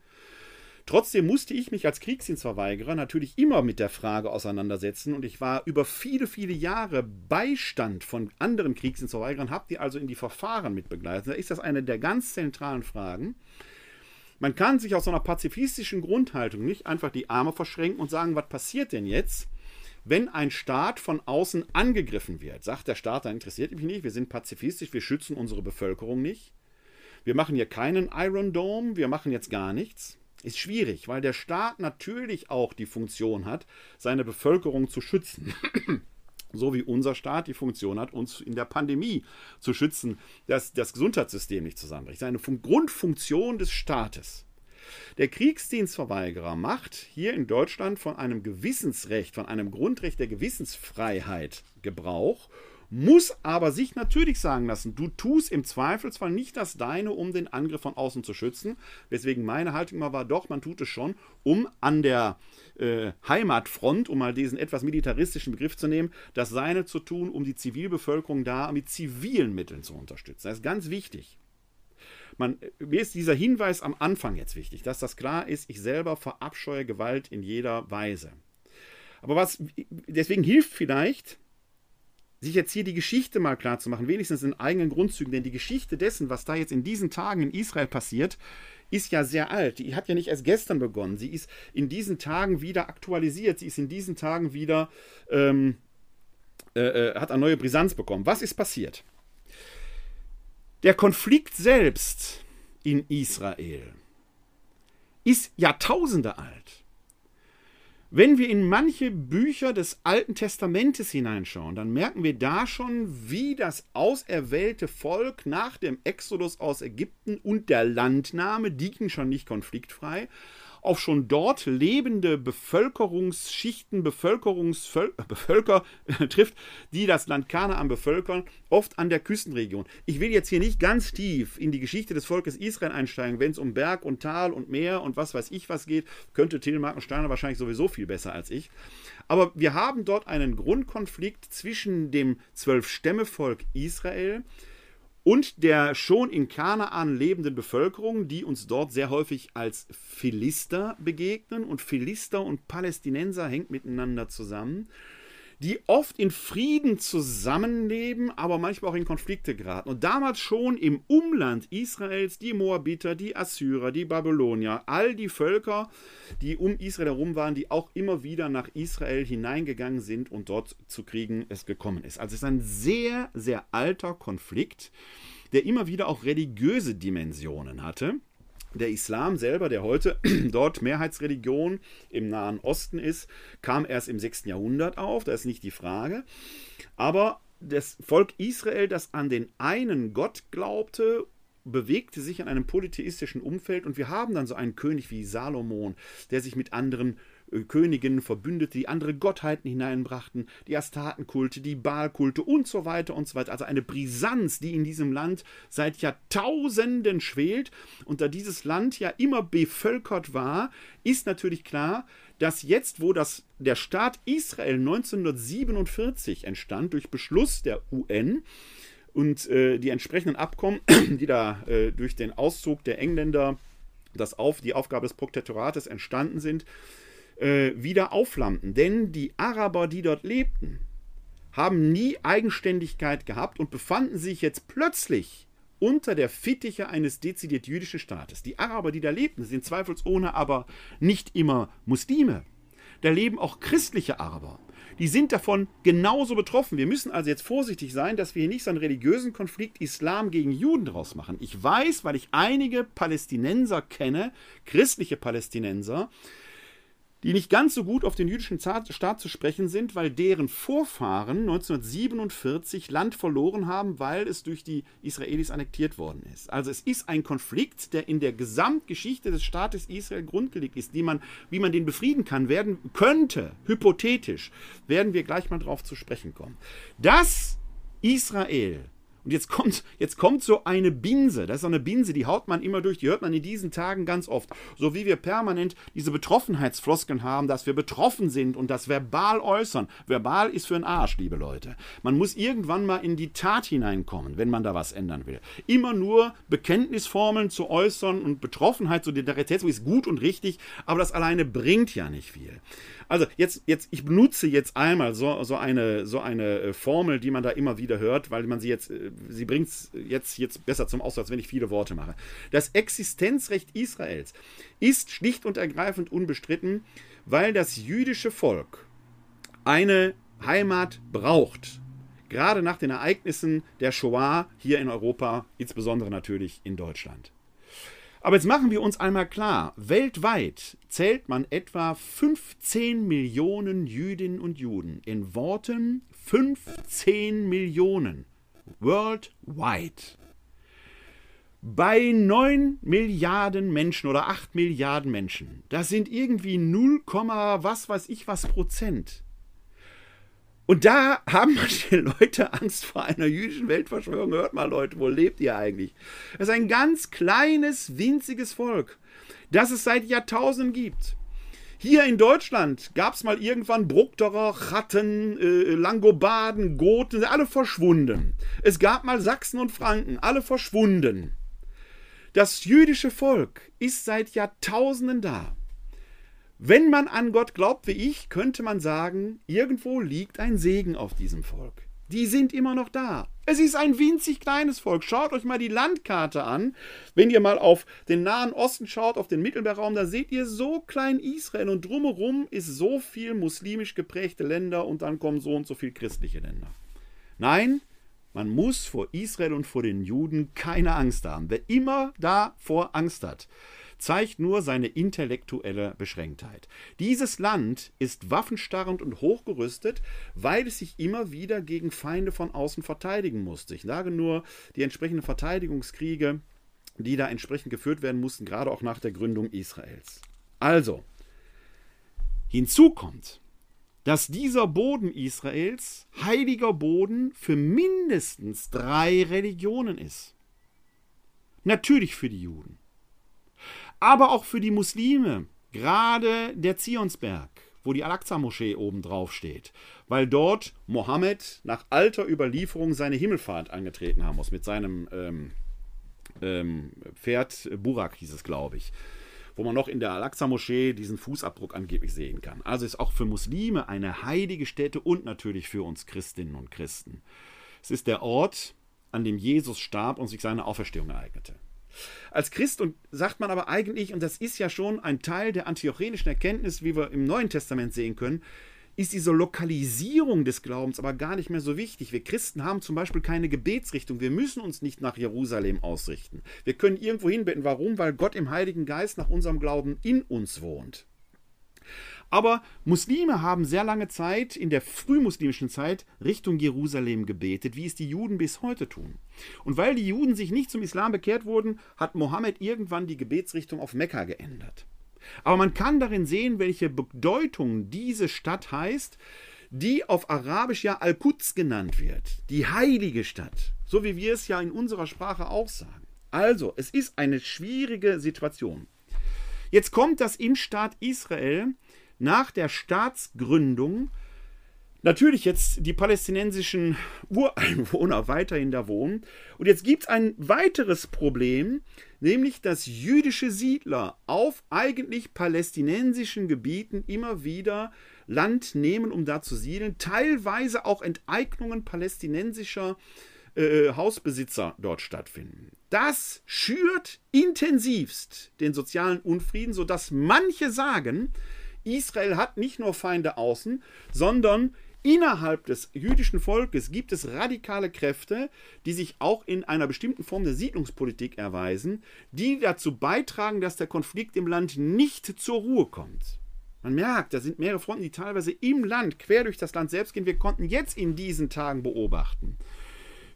Trotzdem musste ich mich als Kriegsdienstverweigerer natürlich immer mit der Frage auseinandersetzen und ich war über viele, viele Jahre Beistand von anderen Kriegsdienstverweigerern, habe die also in die Verfahren mitbegleitet. Da ist das eine der ganz zentralen Fragen. Man kann sich aus so einer pazifistischen Grundhaltung nicht einfach die Arme verschränken und sagen, was passiert denn jetzt, wenn ein Staat von außen angegriffen wird? Sagt der Staat, dann interessiert mich nicht, wir sind pazifistisch, wir schützen unsere Bevölkerung nicht. Wir machen hier keinen Iron Dome, wir machen jetzt gar nichts. Ist schwierig, weil der Staat natürlich auch die Funktion hat, seine Bevölkerung zu schützen. so wie unser Staat die Funktion hat, uns in der Pandemie zu schützen, dass das Gesundheitssystem nicht zusammenbricht. Seine Grundfunktion des Staates. Der Kriegsdienstverweigerer macht hier in Deutschland von einem Gewissensrecht, von einem Grundrecht der Gewissensfreiheit Gebrauch muss aber sich natürlich sagen lassen, du tust im Zweifelsfall nicht das Deine, um den Angriff von außen zu schützen. Weswegen meine Haltung immer war, doch, man tut es schon, um an der äh, Heimatfront, um mal diesen etwas militaristischen Begriff zu nehmen, das Seine zu tun, um die Zivilbevölkerung da mit zivilen Mitteln zu unterstützen. Das ist ganz wichtig. Man, mir ist dieser Hinweis am Anfang jetzt wichtig, dass das klar ist, ich selber verabscheue Gewalt in jeder Weise. Aber was deswegen hilft vielleicht, sich jetzt hier die Geschichte mal klar zu machen, wenigstens in eigenen Grundzügen, denn die Geschichte dessen, was da jetzt in diesen Tagen in Israel passiert, ist ja sehr alt. Die hat ja nicht erst gestern begonnen. Sie ist in diesen Tagen wieder aktualisiert. Sie ist in diesen Tagen wieder, ähm, äh, äh hat eine neue Brisanz bekommen. Was ist passiert? Der Konflikt selbst in Israel ist Jahrtausende alt. Wenn wir in manche Bücher des Alten Testamentes hineinschauen, dann merken wir da schon, wie das auserwählte Volk nach dem Exodus aus Ägypten und der Landnahme, die ging schon nicht konfliktfrei, auf schon dort lebende Bevölkerungsschichten, Bevölkerungsvölker äh, trifft, die das Land Kanaan bevölkern, oft an der Küstenregion. Ich will jetzt hier nicht ganz tief in die Geschichte des Volkes Israel einsteigen, wenn es um Berg und Tal und Meer und was weiß ich was geht, könnte Tilmark und Steiner wahrscheinlich sowieso viel besser als ich. Aber wir haben dort einen Grundkonflikt zwischen dem Zwölf-Stämme-Volk Israel, und der schon in Kanaan lebenden Bevölkerung, die uns dort sehr häufig als Philister begegnen. Und Philister und Palästinenser hängt miteinander zusammen die oft in Frieden zusammenleben, aber manchmal auch in Konflikte geraten. Und damals schon im Umland Israels die Moabiter, die Assyrer, die Babylonier, all die Völker, die um Israel herum waren, die auch immer wieder nach Israel hineingegangen sind und dort zu Kriegen es gekommen ist. Also es ist ein sehr, sehr alter Konflikt, der immer wieder auch religiöse Dimensionen hatte der Islam selber, der heute dort Mehrheitsreligion im Nahen Osten ist, kam erst im 6. Jahrhundert auf, das ist nicht die Frage. Aber das Volk Israel, das an den einen Gott glaubte, bewegte sich in einem polytheistischen Umfeld und wir haben dann so einen König wie Salomon, der sich mit anderen Königinnen, Verbündete, die andere Gottheiten hineinbrachten, die Astatenkulte, die Baalkulte und so weiter und so weiter. Also eine Brisanz, die in diesem Land seit Jahrtausenden schwelt. Und da dieses Land ja immer bevölkert war, ist natürlich klar, dass jetzt, wo das, der Staat Israel 1947 entstand, durch Beschluss der UN, und äh, die entsprechenden Abkommen, die da äh, durch den Auszug der Engländer das auf, die Aufgabe des Protektorates entstanden sind, äh, wieder aufflammten. Denn die Araber, die dort lebten, haben nie Eigenständigkeit gehabt und befanden sich jetzt plötzlich unter der Fittiche eines dezidiert jüdischen Staates. Die Araber, die da lebten, sind zweifelsohne aber nicht immer Muslime. Da leben auch christliche Araber die sind davon genauso betroffen. Wir müssen also jetzt vorsichtig sein, dass wir hier nicht so einen religiösen Konflikt Islam gegen Juden draus machen. Ich weiß, weil ich einige Palästinenser kenne, christliche Palästinenser, die nicht ganz so gut auf den jüdischen Staat zu sprechen sind, weil deren Vorfahren 1947 Land verloren haben, weil es durch die Israelis annektiert worden ist. Also es ist ein Konflikt, der in der Gesamtgeschichte des Staates Israel grundgelegt ist, die man, wie man den befrieden kann, werden könnte, hypothetisch, werden wir gleich mal drauf zu sprechen kommen. Dass Israel und jetzt kommt, jetzt kommt so eine Binse. Das ist so eine Binse, die haut man immer durch. Die hört man in diesen Tagen ganz oft. So wie wir permanent diese Betroffenheitsfloskeln haben, dass wir betroffen sind und das verbal äußern. Verbal ist für einen Arsch, liebe Leute. Man muss irgendwann mal in die Tat hineinkommen, wenn man da was ändern will. Immer nur Bekenntnisformeln zu äußern und Betroffenheit, Solidarität, so ist gut und richtig, aber das alleine bringt ja nicht viel. Also jetzt, jetzt, ich benutze jetzt einmal so, so, eine, so eine äh, Formel, die man da immer wieder hört, weil man sie jetzt, äh, sie bringt es jetzt, jetzt besser zum Ausdruck, als wenn ich viele Worte mache. Das Existenzrecht Israels ist schlicht und ergreifend unbestritten, weil das jüdische Volk eine Heimat braucht. Gerade nach den Ereignissen der Shoah hier in Europa, insbesondere natürlich in Deutschland. Aber jetzt machen wir uns einmal klar, weltweit zählt man etwa 15 Millionen Jüdinnen und Juden. In Worten 15 Millionen. Worldwide. Bei 9 Milliarden Menschen oder 8 Milliarden Menschen, das sind irgendwie 0, was weiß ich was Prozent. Und da haben manche Leute Angst vor einer jüdischen Weltverschwörung. Hört mal, Leute, wo lebt ihr eigentlich? Das ist ein ganz kleines, winziges Volk, das es seit Jahrtausenden gibt. Hier in Deutschland gab es mal irgendwann Bructerer, Chatten, äh, Langobarden, Goten, alle verschwunden. Es gab mal Sachsen und Franken, alle verschwunden. Das jüdische Volk ist seit Jahrtausenden da. Wenn man an Gott glaubt wie ich, könnte man sagen, irgendwo liegt ein Segen auf diesem Volk. Die sind immer noch da. Es ist ein winzig kleines Volk. Schaut euch mal die Landkarte an. Wenn ihr mal auf den Nahen Osten schaut, auf den Mittelmeerraum, da seht ihr so klein Israel und drumherum ist so viel muslimisch geprägte Länder und dann kommen so und so viel christliche Länder. Nein, man muss vor Israel und vor den Juden keine Angst haben. Wer immer davor Angst hat, zeigt nur seine intellektuelle Beschränktheit. Dieses Land ist waffenstarrend und hochgerüstet, weil es sich immer wieder gegen Feinde von außen verteidigen musste. Ich sage nur die entsprechenden Verteidigungskriege, die da entsprechend geführt werden mussten, gerade auch nach der Gründung Israels. Also, hinzu kommt, dass dieser Boden Israels heiliger Boden für mindestens drei Religionen ist. Natürlich für die Juden, aber auch für die Muslime, gerade der Zionsberg, wo die Al-Aqsa-Moschee oben drauf steht, weil dort Mohammed nach alter Überlieferung seine Himmelfahrt angetreten haben muss mit seinem ähm, ähm, Pferd Burak, hieß es, glaube ich wo man noch in der Al-Aqsa-Moschee diesen Fußabdruck angeblich sehen kann. Also ist auch für Muslime eine heilige Stätte und natürlich für uns Christinnen und Christen. Es ist der Ort, an dem Jesus starb und sich seine Auferstehung ereignete. Als Christ und sagt man aber eigentlich, und das ist ja schon ein Teil der antiochenischen Erkenntnis, wie wir im Neuen Testament sehen können, ist diese Lokalisierung des Glaubens aber gar nicht mehr so wichtig. Wir Christen haben zum Beispiel keine Gebetsrichtung. Wir müssen uns nicht nach Jerusalem ausrichten. Wir können irgendwo hinbeten. Warum? Weil Gott im Heiligen Geist nach unserem Glauben in uns wohnt. Aber Muslime haben sehr lange Zeit, in der frühmuslimischen Zeit, Richtung Jerusalem gebetet, wie es die Juden bis heute tun. Und weil die Juden sich nicht zum Islam bekehrt wurden, hat Mohammed irgendwann die Gebetsrichtung auf Mekka geändert. Aber man kann darin sehen, welche Bedeutung diese Stadt heißt, die auf Arabisch ja Al-Quds genannt wird, die heilige Stadt, so wie wir es ja in unserer Sprache auch sagen. Also, es ist eine schwierige Situation. Jetzt kommt das im Staat Israel nach der Staatsgründung natürlich jetzt die palästinensischen Ureinwohner weiterhin da wohnen. Und jetzt gibt es ein weiteres Problem, nämlich dass jüdische Siedler auf eigentlich palästinensischen Gebieten immer wieder Land nehmen, um da zu siedeln, teilweise auch Enteignungen palästinensischer äh, Hausbesitzer dort stattfinden. Das schürt intensivst den sozialen Unfrieden, sodass manche sagen, Israel hat nicht nur Feinde außen, sondern innerhalb des jüdischen Volkes gibt es radikale Kräfte, die sich auch in einer bestimmten Form der Siedlungspolitik erweisen, die dazu beitragen, dass der Konflikt im Land nicht zur Ruhe kommt. Man merkt, da sind mehrere Fronten, die teilweise im Land, quer durch das Land selbst gehen. Wir konnten jetzt in diesen Tagen beobachten,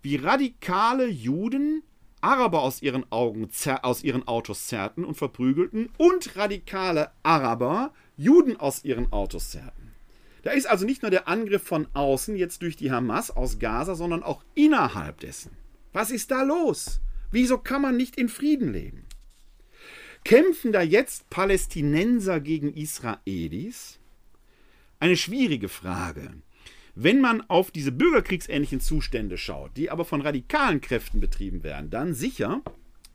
wie radikale Juden Araber aus ihren Augen, aus ihren Autos zerrten und verprügelten und radikale Araber Juden aus ihren Autos zerrten. Da ist also nicht nur der Angriff von außen jetzt durch die Hamas aus Gaza, sondern auch innerhalb dessen. Was ist da los? Wieso kann man nicht in Frieden leben? Kämpfen da jetzt Palästinenser gegen Israelis? Eine schwierige Frage. Wenn man auf diese bürgerkriegsähnlichen Zustände schaut, die aber von radikalen Kräften betrieben werden, dann sicher.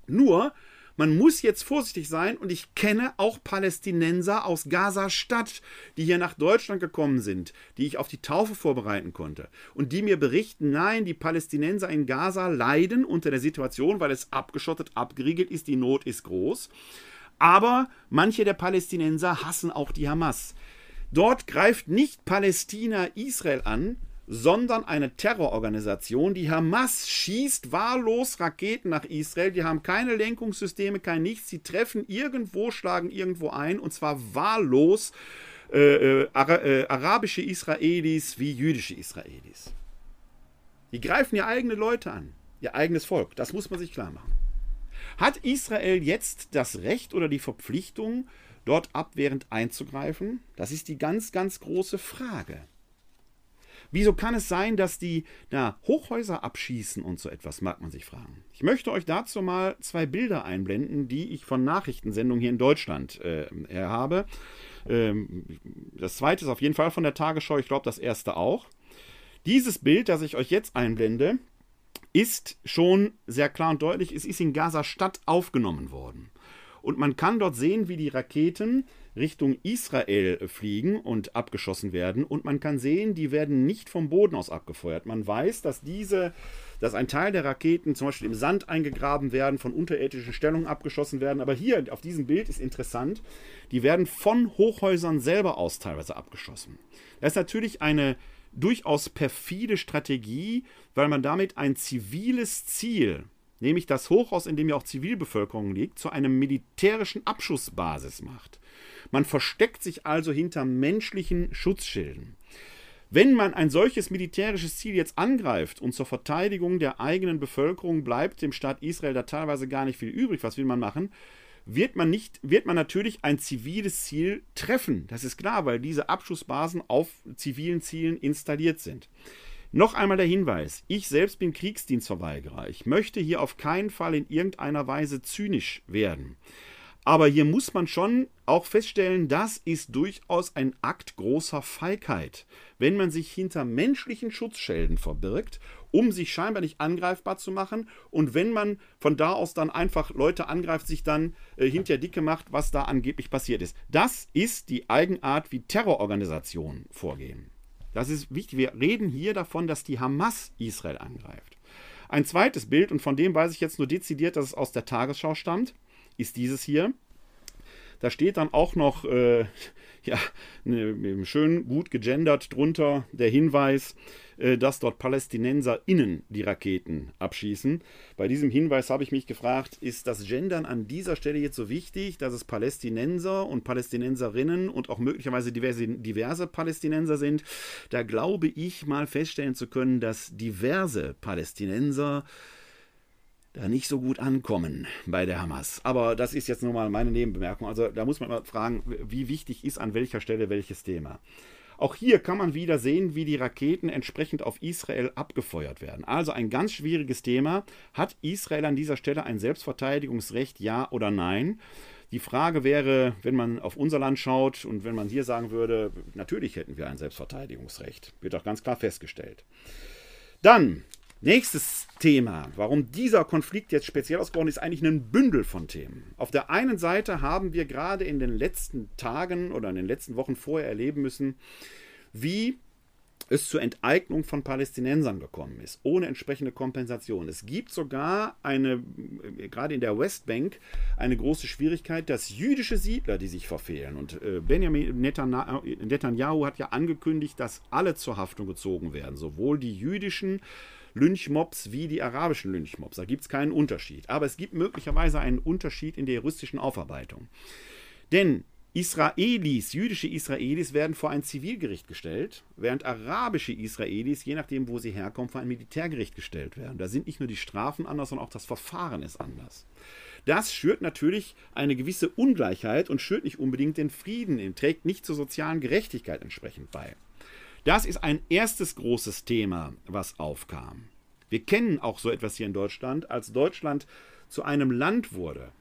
Nur, man muss jetzt vorsichtig sein und ich kenne auch Palästinenser aus Gaza-Stadt, die hier nach Deutschland gekommen sind, die ich auf die Taufe vorbereiten konnte und die mir berichten, nein, die Palästinenser in Gaza leiden unter der Situation, weil es abgeschottet, abgeriegelt ist, die Not ist groß. Aber manche der Palästinenser hassen auch die Hamas. Dort greift nicht Palästina Israel an, sondern eine Terrororganisation. Die Hamas schießt wahllos Raketen nach Israel. Die haben keine Lenkungssysteme, kein nichts. Sie treffen irgendwo, schlagen irgendwo ein und zwar wahllos äh, äh, äh, arabische Israelis wie jüdische Israelis. Die greifen ihr eigene Leute an, ihr eigenes Volk. Das muss man sich klar machen. Hat Israel jetzt das Recht oder die Verpflichtung, dort abwehrend einzugreifen? Das ist die ganz, ganz große Frage. Wieso kann es sein, dass die da Hochhäuser abschießen und so etwas, mag man sich fragen. Ich möchte euch dazu mal zwei Bilder einblenden, die ich von Nachrichtensendungen hier in Deutschland äh, habe. Ähm, das zweite ist auf jeden Fall von der Tagesschau, ich glaube das erste auch. Dieses Bild, das ich euch jetzt einblende, ist schon sehr klar und deutlich, es ist in Gaza-Stadt aufgenommen worden. Und man kann dort sehen, wie die Raketen Richtung Israel fliegen und abgeschossen werden. Und man kann sehen, die werden nicht vom Boden aus abgefeuert. Man weiß, dass diese, dass ein Teil der Raketen zum Beispiel im Sand eingegraben werden, von unterirdischen Stellungen abgeschossen werden. Aber hier auf diesem Bild ist interessant, die werden von Hochhäusern selber aus teilweise abgeschossen. Das ist natürlich eine durchaus perfide Strategie, weil man damit ein ziviles Ziel, nämlich das Hochhaus, in dem ja auch Zivilbevölkerung liegt, zu einem militärischen Abschussbasis macht. Man versteckt sich also hinter menschlichen Schutzschilden. Wenn man ein solches militärisches Ziel jetzt angreift und zur Verteidigung der eigenen Bevölkerung bleibt dem Staat Israel da teilweise gar nicht viel übrig, was will man machen? wird man nicht, wird man natürlich ein ziviles Ziel treffen. Das ist klar, weil diese Abschussbasen auf zivilen Zielen installiert sind. Noch einmal der Hinweis, ich selbst bin Kriegsdienstverweigerer. Ich möchte hier auf keinen Fall in irgendeiner Weise zynisch werden. Aber hier muss man schon auch feststellen, das ist durchaus ein Akt großer Feigheit, wenn man sich hinter menschlichen Schutzschilden verbirgt, um sich scheinbar nicht angreifbar zu machen und wenn man von da aus dann einfach Leute angreift, sich dann äh, hinter Dicke macht, was da angeblich passiert ist. Das ist die Eigenart, wie Terrororganisationen vorgehen. Das ist wichtig. Wir reden hier davon, dass die Hamas Israel angreift. Ein zweites Bild, und von dem weiß ich jetzt nur dezidiert, dass es aus der Tagesschau stammt, ist dieses hier. Da steht dann auch noch, äh, ja, ne, schön gut gegendert drunter der Hinweis, äh, dass dort PalästinenserInnen die Raketen abschießen. Bei diesem Hinweis habe ich mich gefragt, ist das Gendern an dieser Stelle jetzt so wichtig, dass es Palästinenser und Palästinenserinnen und auch möglicherweise diverse, diverse Palästinenser sind? Da glaube ich mal feststellen zu können, dass diverse Palästinenser da nicht so gut ankommen bei der Hamas. Aber das ist jetzt nur mal meine Nebenbemerkung. Also da muss man mal fragen, wie wichtig ist an welcher Stelle welches Thema. Auch hier kann man wieder sehen, wie die Raketen entsprechend auf Israel abgefeuert werden. Also ein ganz schwieriges Thema. Hat Israel an dieser Stelle ein Selbstverteidigungsrecht, ja oder nein? Die Frage wäre, wenn man auf unser Land schaut und wenn man hier sagen würde, natürlich hätten wir ein Selbstverteidigungsrecht. Wird auch ganz klar festgestellt. Dann Nächstes Thema, warum dieser Konflikt jetzt speziell ausgebrochen ist, eigentlich ein Bündel von Themen. Auf der einen Seite haben wir gerade in den letzten Tagen oder in den letzten Wochen vorher erleben müssen, wie es zur Enteignung von Palästinensern gekommen ist, ohne entsprechende Kompensation. Es gibt sogar eine, äh, gerade in der Westbank, eine große Schwierigkeit, dass jüdische Siedler, die sich verfehlen, und äh, Benjamin Netanyahu hat ja angekündigt, dass alle zur Haftung gezogen werden, sowohl die jüdischen Lynchmobs wie die arabischen Lynchmobs. Da gibt es keinen Unterschied. Aber es gibt möglicherweise einen Unterschied in der juristischen Aufarbeitung. Denn Israelis, jüdische Israelis werden vor ein Zivilgericht gestellt, während arabische Israelis, je nachdem, wo sie herkommen, vor ein Militärgericht gestellt werden. Da sind nicht nur die Strafen anders, sondern auch das Verfahren ist anders. Das schürt natürlich eine gewisse Ungleichheit und schürt nicht unbedingt den Frieden, trägt nicht zur sozialen Gerechtigkeit entsprechend bei. Das ist ein erstes großes Thema, was aufkam. Wir kennen auch so etwas hier in Deutschland, als Deutschland zu einem Land wurde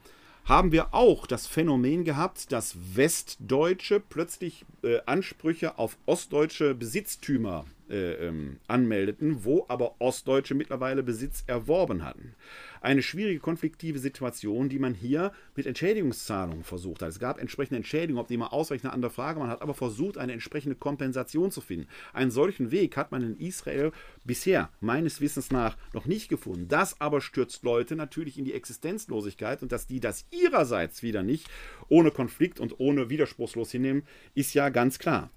haben wir auch das Phänomen gehabt, dass Westdeutsche plötzlich äh, Ansprüche auf ostdeutsche Besitztümer äh, ähm, anmeldeten, wo aber Ostdeutsche mittlerweile Besitz erworben hatten. Eine schwierige konfliktive Situation, die man hier mit Entschädigungszahlungen versucht hat. Es gab entsprechende Entschädigungen, ob die mal ausreichen, eine andere Frage. Man hat aber versucht, eine entsprechende Kompensation zu finden. Einen solchen Weg hat man in Israel bisher meines Wissens nach noch nicht gefunden. Das aber stürzt Leute natürlich in die Existenzlosigkeit und dass die das ihrerseits wieder nicht ohne Konflikt und ohne widerspruchslos hinnehmen, ist ja ganz klar.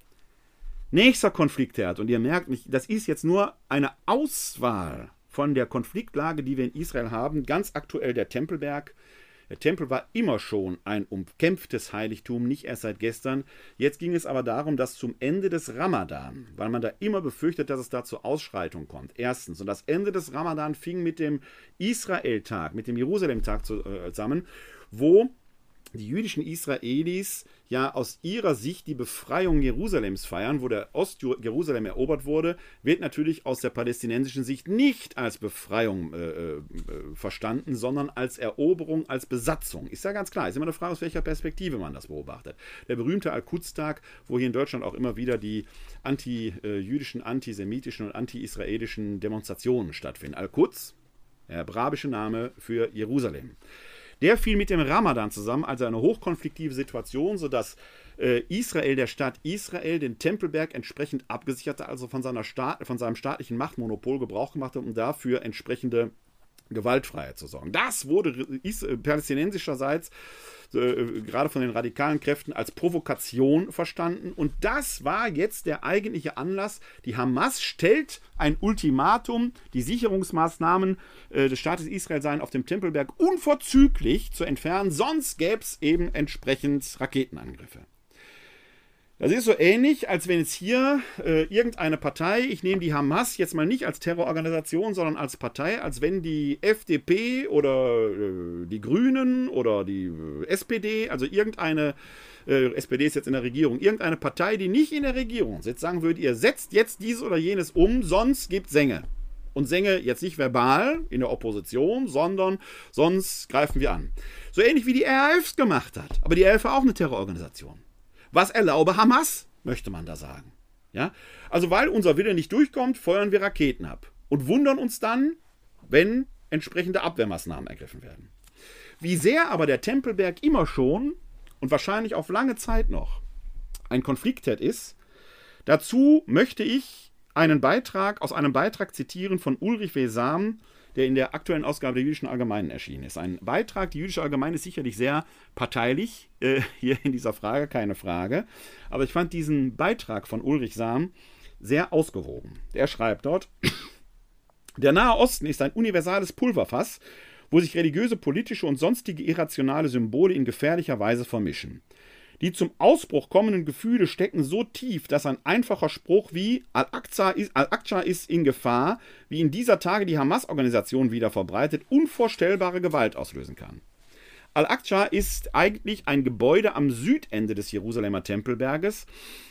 Nächster Konfliktherd, und ihr merkt, das ist jetzt nur eine Auswahl von der Konfliktlage, die wir in Israel haben. Ganz aktuell der Tempelberg. Der Tempel war immer schon ein umkämpftes Heiligtum, nicht erst seit gestern. Jetzt ging es aber darum, dass zum Ende des Ramadan, weil man da immer befürchtet, dass es da zur Ausschreitung kommt. Erstens, und das Ende des Ramadan fing mit dem Israel-Tag, mit dem Jerusalem-Tag äh, zusammen, wo die jüdischen Israelis ja aus ihrer Sicht die Befreiung Jerusalems feiern, wo der Ost-Jerusalem erobert wurde, wird natürlich aus der palästinensischen Sicht nicht als Befreiung äh, äh, verstanden, sondern als Eroberung, als Besatzung. Ist ja ganz klar. Ist immer eine Frage, aus welcher Perspektive man das beobachtet. Der berühmte Al-Quds-Tag, wo hier in Deutschland auch immer wieder die anti-jüdischen, antisemitischen und anti-israelischen Demonstrationen stattfinden. Al-Quds, der arabische Name für Jerusalem. Der fiel mit dem Ramadan zusammen, also eine hochkonfliktive Situation, sodass äh, Israel, der Staat Israel, den Tempelberg entsprechend abgesichert also von, seiner Staat, von seinem staatlichen Machtmonopol Gebrauch gemacht hat, um dafür entsprechende Gewaltfreiheit zu sorgen. Das wurde äh, palästinensischerseits äh, gerade von den radikalen Kräften als Provokation verstanden. Und das war jetzt der eigentliche Anlass. Die Hamas stellt ein Ultimatum, die Sicherungsmaßnahmen äh, des Staates Israel seien auf dem Tempelberg unverzüglich zu entfernen, sonst gäbe es eben entsprechend Raketenangriffe. Das ist so ähnlich, als wenn jetzt hier äh, irgendeine Partei, ich nehme die Hamas jetzt mal nicht als Terrororganisation, sondern als Partei, als wenn die FDP oder äh, die Grünen oder die äh, SPD, also irgendeine, äh, SPD ist jetzt in der Regierung, irgendeine Partei, die nicht in der Regierung sitzt, sagen würde, ihr setzt jetzt dieses oder jenes um, sonst gibt Sänge. Und Sänge jetzt nicht verbal in der Opposition, sondern sonst greifen wir an. So ähnlich wie die RAF gemacht hat. Aber die RAF war auch eine Terrororganisation. Was erlaube Hamas, möchte man da sagen. Ja? Also, weil unser Wille nicht durchkommt, feuern wir Raketen ab und wundern uns dann, wenn entsprechende Abwehrmaßnahmen ergriffen werden. Wie sehr aber der Tempelberg immer schon und wahrscheinlich auf lange Zeit noch ein Konfliktherd ist, dazu möchte ich einen Beitrag aus einem Beitrag zitieren von Ulrich W. Sam der in der aktuellen Ausgabe der Jüdischen Allgemeinen erschienen ist. Ein Beitrag, die Jüdische Allgemeine ist sicherlich sehr parteilich, äh, hier in dieser Frage, keine Frage. Aber ich fand diesen Beitrag von Ulrich Sam sehr ausgewogen. Er schreibt dort, der Nahe Osten ist ein universales Pulverfass, wo sich religiöse, politische und sonstige irrationale Symbole in gefährlicher Weise vermischen. Die zum Ausbruch kommenden Gefühle stecken so tief, dass ein einfacher Spruch wie Al-Aqsa ist, Al ist in Gefahr, wie in dieser Tage die Hamas-Organisation wieder verbreitet, unvorstellbare Gewalt auslösen kann. Al-Aqsa ist eigentlich ein Gebäude am Südende des Jerusalemer Tempelberges.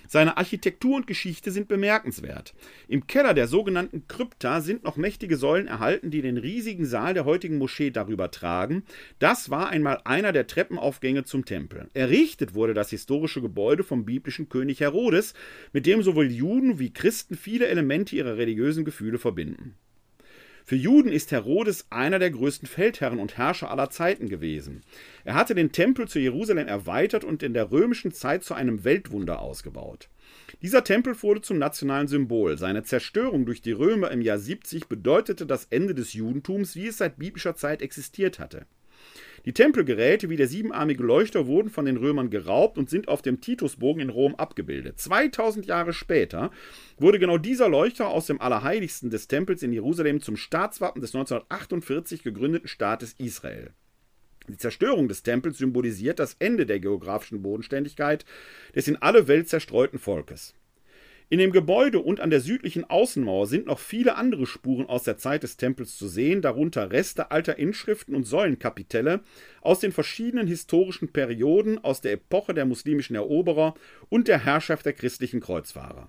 Seine Architektur und Geschichte sind bemerkenswert. Im Keller der sogenannten Krypta sind noch mächtige Säulen erhalten, die den riesigen Saal der heutigen Moschee darüber tragen. Das war einmal einer der Treppenaufgänge zum Tempel. Errichtet wurde das historische Gebäude vom biblischen König Herodes, mit dem sowohl Juden wie Christen viele Elemente ihrer religiösen Gefühle verbinden. Für Juden ist Herodes einer der größten Feldherren und Herrscher aller Zeiten gewesen. Er hatte den Tempel zu Jerusalem erweitert und in der römischen Zeit zu einem Weltwunder ausgebaut. Dieser Tempel wurde zum nationalen Symbol. Seine Zerstörung durch die Römer im Jahr 70 bedeutete das Ende des Judentums, wie es seit biblischer Zeit existiert hatte. Die Tempelgeräte wie der siebenarmige Leuchter wurden von den Römern geraubt und sind auf dem Titusbogen in Rom abgebildet. 2000 Jahre später wurde genau dieser Leuchter aus dem Allerheiligsten des Tempels in Jerusalem zum Staatswappen des 1948 gegründeten Staates Israel. Die Zerstörung des Tempels symbolisiert das Ende der geografischen Bodenständigkeit des in alle Welt zerstreuten Volkes. In dem Gebäude und an der südlichen Außenmauer sind noch viele andere Spuren aus der Zeit des Tempels zu sehen, darunter Reste alter Inschriften und Säulenkapitelle aus den verschiedenen historischen Perioden aus der Epoche der muslimischen Eroberer und der Herrschaft der christlichen Kreuzfahrer.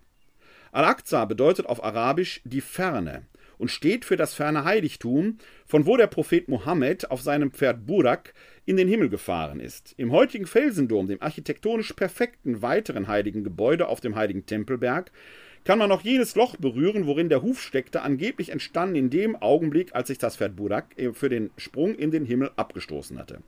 Al-Aqsa bedeutet auf Arabisch die Ferne und steht für das ferne Heiligtum, von wo der Prophet Mohammed auf seinem Pferd Burak in den Himmel gefahren ist. Im heutigen Felsendom, dem architektonisch perfekten weiteren heiligen Gebäude auf dem heiligen Tempelberg, kann man noch jenes Loch berühren, worin der Huf steckte, angeblich entstanden in dem Augenblick, als sich das Pferd Burak äh, für den Sprung in den Himmel abgestoßen hatte.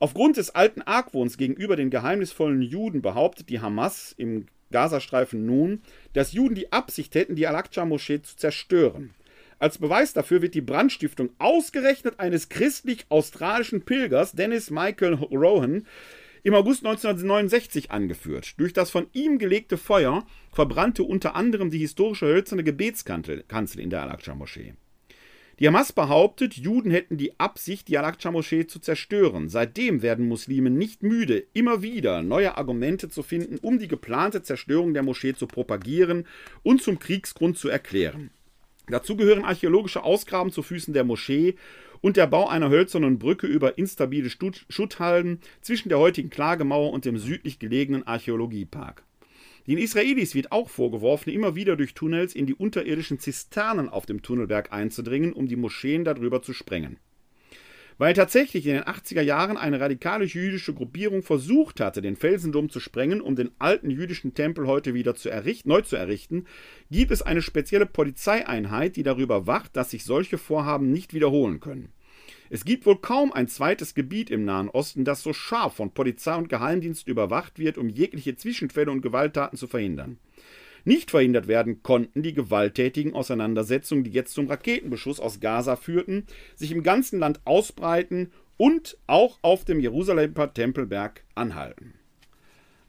Aufgrund des alten Argwohns gegenüber den geheimnisvollen Juden behauptet die Hamas im Gazastreifen nun, dass Juden die Absicht hätten, die Al-Aqsa-Moschee zu zerstören. Als Beweis dafür wird die Brandstiftung ausgerechnet eines christlich-australischen Pilgers, Dennis Michael Rohan, im August 1969 angeführt. Durch das von ihm gelegte Feuer verbrannte unter anderem die historische hölzerne Gebetskanzel in der Al-Aqsa-Moschee. Die Hamas behauptet, Juden hätten die Absicht, die Al-Aqsa-Moschee zu zerstören. Seitdem werden Muslime nicht müde, immer wieder neue Argumente zu finden, um die geplante Zerstörung der Moschee zu propagieren und zum Kriegsgrund zu erklären. Dazu gehören archäologische Ausgraben zu Füßen der Moschee und der Bau einer hölzernen Brücke über instabile Schutthalden zwischen der heutigen Klagemauer und dem südlich gelegenen Archäologiepark. Den Israelis wird auch vorgeworfen, immer wieder durch Tunnels in die unterirdischen Zisternen auf dem Tunnelberg einzudringen, um die Moscheen darüber zu sprengen. Weil tatsächlich in den 80er Jahren eine radikale jüdische Gruppierung versucht hatte, den Felsendom zu sprengen, um den alten jüdischen Tempel heute wieder zu errichten, neu zu errichten, gibt es eine spezielle Polizeieinheit, die darüber wacht, dass sich solche Vorhaben nicht wiederholen können. Es gibt wohl kaum ein zweites Gebiet im Nahen Osten, das so scharf von Polizei und Geheimdienst überwacht wird, um jegliche Zwischenfälle und Gewalttaten zu verhindern. Nicht verhindert werden konnten die gewalttätigen Auseinandersetzungen, die jetzt zum Raketenbeschuss aus Gaza führten, sich im ganzen Land ausbreiten und auch auf dem Jerusalemer Tempelberg anhalten.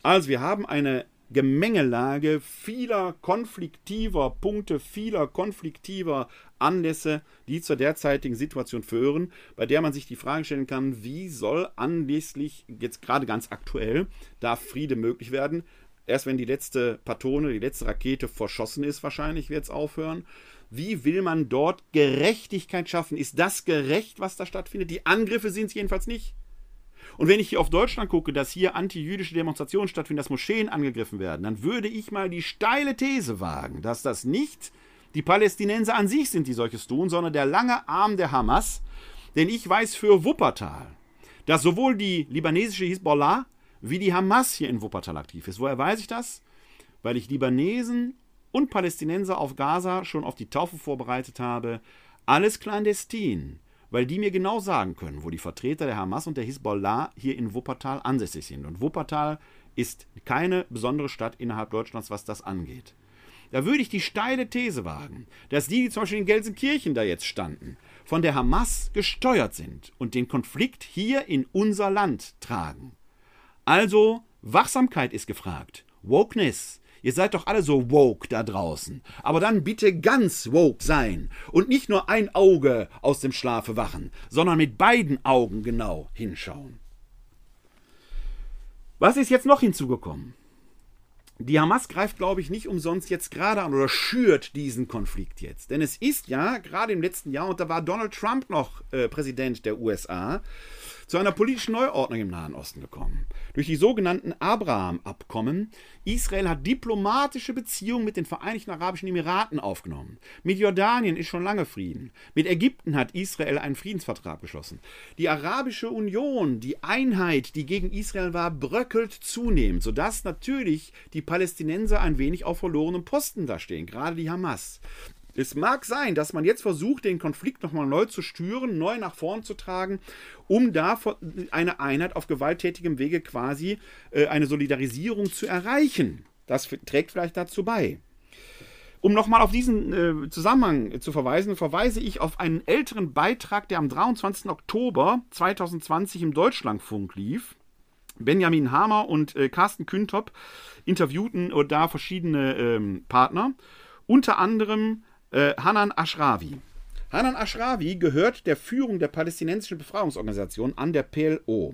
Also wir haben eine Gemengelage vieler konfliktiver Punkte, vieler konfliktiver Anlässe, die zur derzeitigen Situation führen, bei der man sich die Frage stellen kann, wie soll anlässlich, jetzt gerade ganz aktuell, da Friede möglich werden? Erst wenn die letzte Patone, die letzte Rakete verschossen ist, wahrscheinlich wird es aufhören. Wie will man dort Gerechtigkeit schaffen? Ist das gerecht, was da stattfindet? Die Angriffe sind es jedenfalls nicht. Und wenn ich hier auf Deutschland gucke, dass hier anti-jüdische Demonstrationen stattfinden, dass Moscheen angegriffen werden, dann würde ich mal die steile These wagen, dass das nicht die Palästinenser an sich sind, die solches tun, sondern der lange Arm der Hamas. Denn ich weiß für Wuppertal, dass sowohl die libanesische Hisbollah wie die Hamas hier in Wuppertal aktiv ist. Woher weiß ich das? Weil ich Libanesen und Palästinenser auf Gaza schon auf die Taufe vorbereitet habe. Alles clandestin weil die mir genau sagen können, wo die Vertreter der Hamas und der Hisbollah hier in Wuppertal ansässig sind. Und Wuppertal ist keine besondere Stadt innerhalb Deutschlands, was das angeht. Da würde ich die steile These wagen, dass die, die zum Beispiel in Gelsenkirchen da jetzt standen, von der Hamas gesteuert sind und den Konflikt hier in unser Land tragen. Also, Wachsamkeit ist gefragt. Wokeness Ihr seid doch alle so woke da draußen. Aber dann bitte ganz woke sein und nicht nur ein Auge aus dem Schlafe wachen, sondern mit beiden Augen genau hinschauen. Was ist jetzt noch hinzugekommen? Die Hamas greift, glaube ich, nicht umsonst jetzt gerade an oder schürt diesen Konflikt jetzt. Denn es ist ja gerade im letzten Jahr, und da war Donald Trump noch äh, Präsident der USA, zu einer politischen Neuordnung im Nahen Osten gekommen. Durch die sogenannten Abraham-Abkommen. Israel hat diplomatische Beziehungen mit den Vereinigten Arabischen Emiraten aufgenommen. Mit Jordanien ist schon lange Frieden. Mit Ägypten hat Israel einen Friedensvertrag geschlossen. Die Arabische Union, die Einheit, die gegen Israel war, bröckelt zunehmend, sodass natürlich die Palästinenser ein wenig auf verlorenem Posten dastehen, gerade die Hamas. Es mag sein, dass man jetzt versucht, den Konflikt nochmal neu zu stüren, neu nach vorn zu tragen, um da eine Einheit auf gewalttätigem Wege quasi äh, eine Solidarisierung zu erreichen. Das trägt vielleicht dazu bei. Um nochmal auf diesen äh, Zusammenhang zu verweisen, verweise ich auf einen älteren Beitrag, der am 23. Oktober 2020 im Deutschlandfunk lief. Benjamin Hamer und äh, Carsten Küntop interviewten da verschiedene ähm, Partner, unter anderem äh, Hanan Ashrawi. Hanan Ashrawi gehört der Führung der palästinensischen Befreiungsorganisation an, der PLO.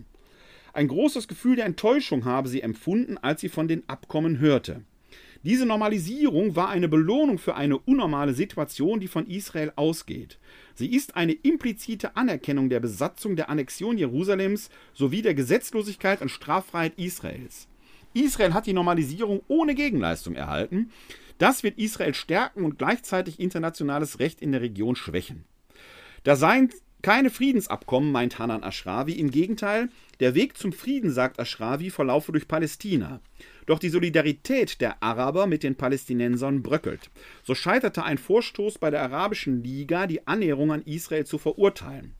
Ein großes Gefühl der Enttäuschung habe sie empfunden, als sie von den Abkommen hörte. Diese Normalisierung war eine Belohnung für eine unnormale Situation, die von Israel ausgeht. Sie ist eine implizite Anerkennung der Besatzung der Annexion Jerusalems sowie der Gesetzlosigkeit und Straffreiheit Israels. Israel hat die Normalisierung ohne Gegenleistung erhalten. Das wird Israel stärken und gleichzeitig internationales Recht in der Region schwächen. Da seien keine Friedensabkommen, meint Hanan Ashrawi. Im Gegenteil, der Weg zum Frieden, sagt Ashrawi, verlaufe durch Palästina. Doch die Solidarität der Araber mit den Palästinensern bröckelt. So scheiterte ein Vorstoß bei der Arabischen Liga, die Annäherung an Israel zu verurteilen.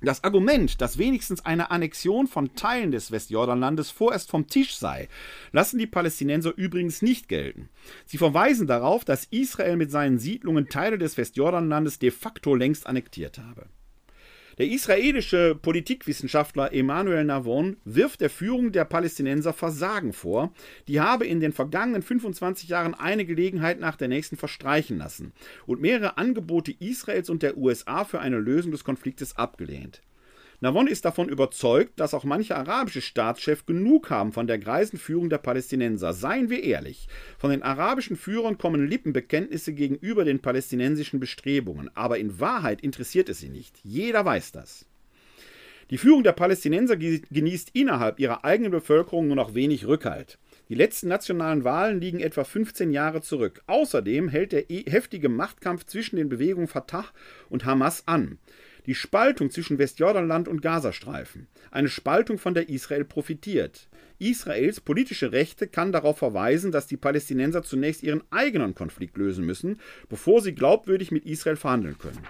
Das Argument, dass wenigstens eine Annexion von Teilen des Westjordanlandes vorerst vom Tisch sei, lassen die Palästinenser übrigens nicht gelten. Sie verweisen darauf, dass Israel mit seinen Siedlungen Teile des Westjordanlandes de facto längst annektiert habe. Der israelische Politikwissenschaftler Emmanuel Navon wirft der Führung der Palästinenser Versagen vor. Die habe in den vergangenen 25 Jahren eine Gelegenheit nach der nächsten verstreichen lassen und mehrere Angebote Israels und der USA für eine Lösung des Konfliktes abgelehnt. Navon ist davon überzeugt, dass auch manche arabische Staatschefs genug haben von der greisen Führung der Palästinenser. Seien wir ehrlich, von den arabischen Führern kommen Lippenbekenntnisse gegenüber den palästinensischen Bestrebungen, aber in Wahrheit interessiert es sie nicht. Jeder weiß das. Die Führung der Palästinenser genießt innerhalb ihrer eigenen Bevölkerung nur noch wenig Rückhalt. Die letzten nationalen Wahlen liegen etwa 15 Jahre zurück. Außerdem hält der e-, heftige Machtkampf zwischen den Bewegungen Fatah und Hamas an die Spaltung zwischen Westjordanland und Gazastreifen, eine Spaltung, von der Israel profitiert. Israels politische Rechte kann darauf verweisen, dass die Palästinenser zunächst ihren eigenen Konflikt lösen müssen, bevor sie glaubwürdig mit Israel verhandeln können.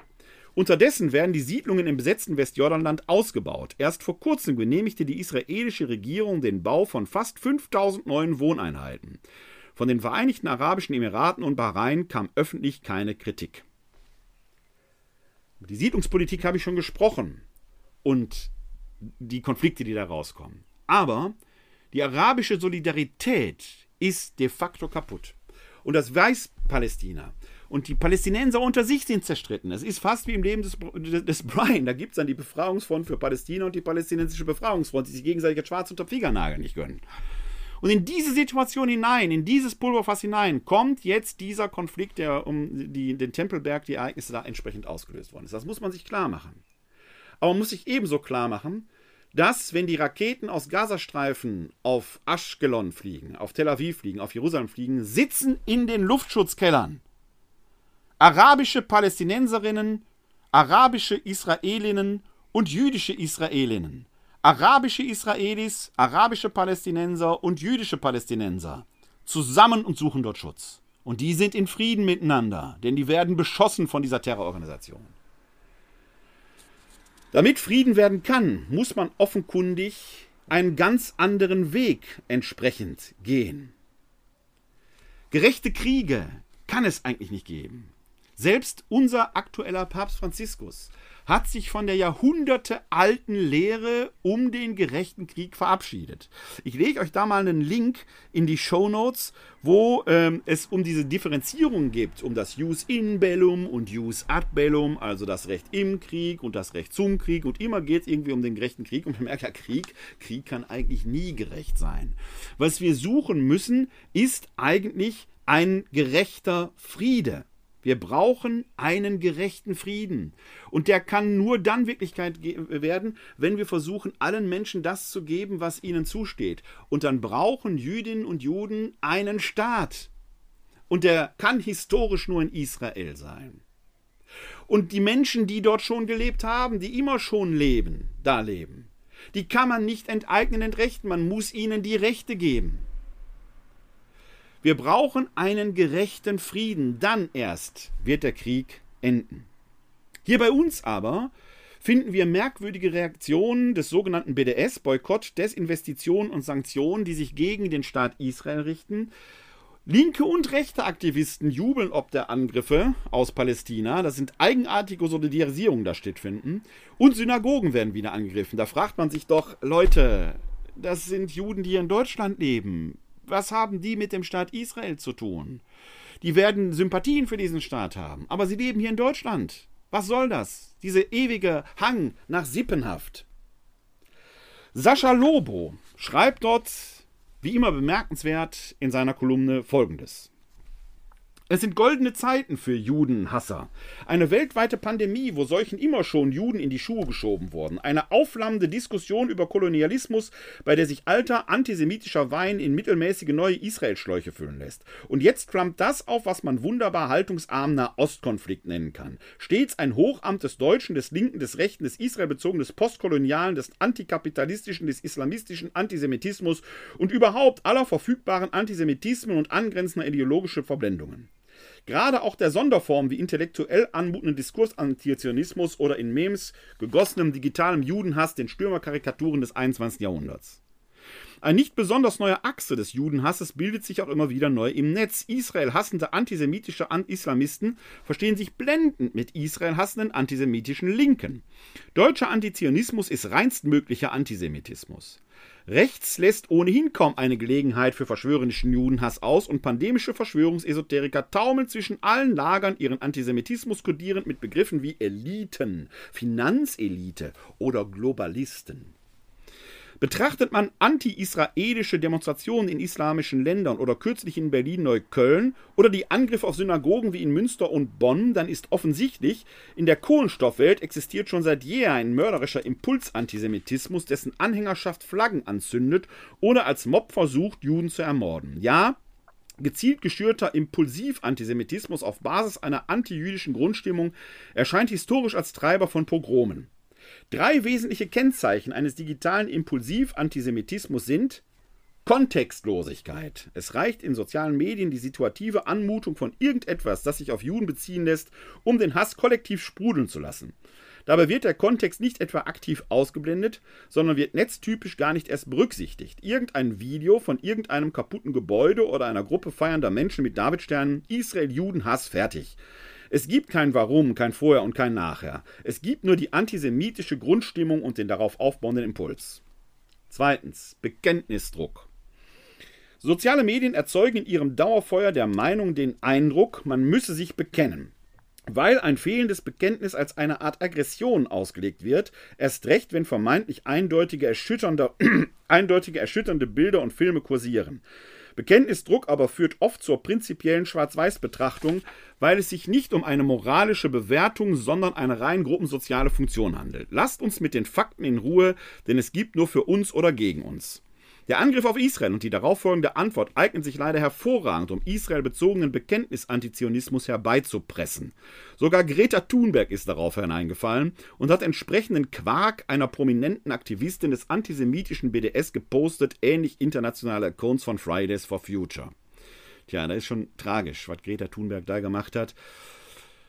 Unterdessen werden die Siedlungen im besetzten Westjordanland ausgebaut. Erst vor kurzem genehmigte die israelische Regierung den Bau von fast 5000 neuen Wohneinheiten. Von den Vereinigten Arabischen Emiraten und Bahrain kam öffentlich keine Kritik. Die Siedlungspolitik habe ich schon gesprochen und die Konflikte, die da rauskommen. Aber die arabische Solidarität ist de facto kaputt. Und das weiß Palästina. Und die Palästinenser unter sich sind zerstritten. Es ist fast wie im Leben des, des Brian. Da gibt es dann die Befreiungsfront für Palästina und die palästinensische Befreiungsfront, die sich gegenseitig als Schwarz unter Fingernagel nicht gönnen. Und in diese Situation hinein, in dieses Pulverfass hinein, kommt jetzt dieser Konflikt, der um die, den Tempelberg, die Ereignisse da entsprechend ausgelöst worden ist. Das muss man sich klar machen. Aber man muss sich ebenso klar machen, dass, wenn die Raketen aus Gazastreifen auf Aschkelon fliegen, auf Tel Aviv fliegen, auf Jerusalem fliegen, sitzen in den Luftschutzkellern arabische Palästinenserinnen, arabische Israelinnen und jüdische Israelinnen arabische Israelis, arabische Palästinenser und jüdische Palästinenser zusammen und suchen dort Schutz. Und die sind in Frieden miteinander, denn die werden beschossen von dieser Terrororganisation. Damit Frieden werden kann, muss man offenkundig einen ganz anderen Weg entsprechend gehen. Gerechte Kriege kann es eigentlich nicht geben. Selbst unser aktueller Papst Franziskus hat sich von der jahrhundertealten Lehre um den gerechten Krieg verabschiedet. Ich lege euch da mal einen Link in die Show Notes, wo ähm, es um diese Differenzierung gibt, um das Jus in bellum und Jus ad bellum, also das Recht im Krieg und das Recht zum Krieg und immer geht es irgendwie um den gerechten Krieg und man merkt ja, Krieg, Krieg kann eigentlich nie gerecht sein. Was wir suchen müssen, ist eigentlich ein gerechter Friede. Wir brauchen einen gerechten Frieden. Und der kann nur dann Wirklichkeit werden, wenn wir versuchen, allen Menschen das zu geben, was ihnen zusteht. Und dann brauchen Jüdinnen und Juden einen Staat. Und der kann historisch nur in Israel sein. Und die Menschen, die dort schon gelebt haben, die immer schon leben, da leben, die kann man nicht enteignen, entrechten. Man muss ihnen die Rechte geben. Wir brauchen einen gerechten Frieden, dann erst wird der Krieg enden. Hier bei uns aber finden wir merkwürdige Reaktionen des sogenannten BDS, Boykott, Desinvestitionen und Sanktionen, die sich gegen den Staat Israel richten. Linke und rechte Aktivisten jubeln ob der Angriffe aus Palästina. Das sind eigenartige Solidarisierungen, da stattfinden. Und Synagogen werden wieder angegriffen. Da fragt man sich doch, Leute, das sind Juden, die hier in Deutschland leben. Was haben die mit dem Staat Israel zu tun? Die werden Sympathien für diesen Staat haben, aber sie leben hier in Deutschland. Was soll das? Diese ewige Hang nach Sippenhaft. Sascha Lobo schreibt dort, wie immer bemerkenswert, in seiner Kolumne folgendes. Es sind goldene Zeiten für Judenhasser. Eine weltweite Pandemie, wo solchen immer schon Juden in die Schuhe geschoben wurden. Eine aufflammende Diskussion über Kolonialismus, bei der sich alter antisemitischer Wein in mittelmäßige neue Israel-Schläuche füllen lässt. Und jetzt flammt das auf, was man wunderbar haltungsarm Nahostkonflikt nennen kann. Stets ein Hochamt des Deutschen, des Linken, des Rechten, des Israel-bezogenen, des Postkolonialen, des Antikapitalistischen, des Islamistischen Antisemitismus und überhaupt aller verfügbaren Antisemitismen und angrenzender ideologische Verblendungen. Gerade auch der Sonderform wie intellektuell anmutenden Diskursantizianismus oder in Memes gegossenem digitalem Judenhass den Stürmerkarikaturen des 21. Jahrhunderts. Ein nicht besonders neuer Achse des Judenhasses bildet sich auch immer wieder neu im Netz. Israel hassende antisemitische Islamisten verstehen sich blendend mit Israel hassenden antisemitischen Linken. Deutscher Antizionismus ist reinstmöglicher Antisemitismus. Rechts lässt ohnehin kaum eine Gelegenheit für verschwörerischen Judenhass aus und pandemische Verschwörungsesoteriker taumeln zwischen allen Lagern ihren Antisemitismus kodierend mit Begriffen wie Eliten, Finanzelite oder Globalisten. Betrachtet man anti-israelische Demonstrationen in islamischen Ländern oder kürzlich in Berlin-Neukölln oder die Angriffe auf Synagogen wie in Münster und Bonn, dann ist offensichtlich, in der Kohlenstoffwelt existiert schon seit jeher ein mörderischer Impulsantisemitismus, dessen Anhängerschaft Flaggen anzündet oder als Mob versucht, Juden zu ermorden. Ja, Gezielt geschürter Impulsiv-Antisemitismus auf Basis einer antijüdischen Grundstimmung erscheint historisch als Treiber von Pogromen. Drei wesentliche Kennzeichen eines digitalen Impulsiv-Antisemitismus sind Kontextlosigkeit. Es reicht in sozialen Medien die situative Anmutung von irgendetwas, das sich auf Juden beziehen lässt, um den Hass kollektiv sprudeln zu lassen. Dabei wird der Kontext nicht etwa aktiv ausgeblendet, sondern wird netztypisch gar nicht erst berücksichtigt. Irgendein Video von irgendeinem kaputten Gebäude oder einer Gruppe feiernder Menschen mit Davidsternen, Israel, Juden, Hass, fertig. Es gibt kein Warum, kein Vorher und kein Nachher. Es gibt nur die antisemitische Grundstimmung und den darauf aufbauenden Impuls. Zweitens, Bekenntnisdruck. Soziale Medien erzeugen in ihrem Dauerfeuer der Meinung den Eindruck, man müsse sich bekennen. Weil ein fehlendes Bekenntnis als eine Art Aggression ausgelegt wird, erst recht, wenn vermeintlich eindeutige, eindeutige erschütternde Bilder und Filme kursieren. Bekenntnisdruck aber führt oft zur prinzipiellen Schwarz-Weiß-Betrachtung, weil es sich nicht um eine moralische Bewertung, sondern eine rein gruppensoziale Funktion handelt. Lasst uns mit den Fakten in Ruhe, denn es gibt nur für uns oder gegen uns. Der Angriff auf Israel und die darauffolgende Antwort eignen sich leider hervorragend, um Israel-bezogenen Bekenntnis-Antizionismus herbeizupressen. Sogar Greta Thunberg ist darauf hineingefallen und hat entsprechenden Quark einer prominenten Aktivistin des antisemitischen BDS gepostet, ähnlich internationale Accounts von Fridays for Future. Tja, da ist schon tragisch, was Greta Thunberg da gemacht hat.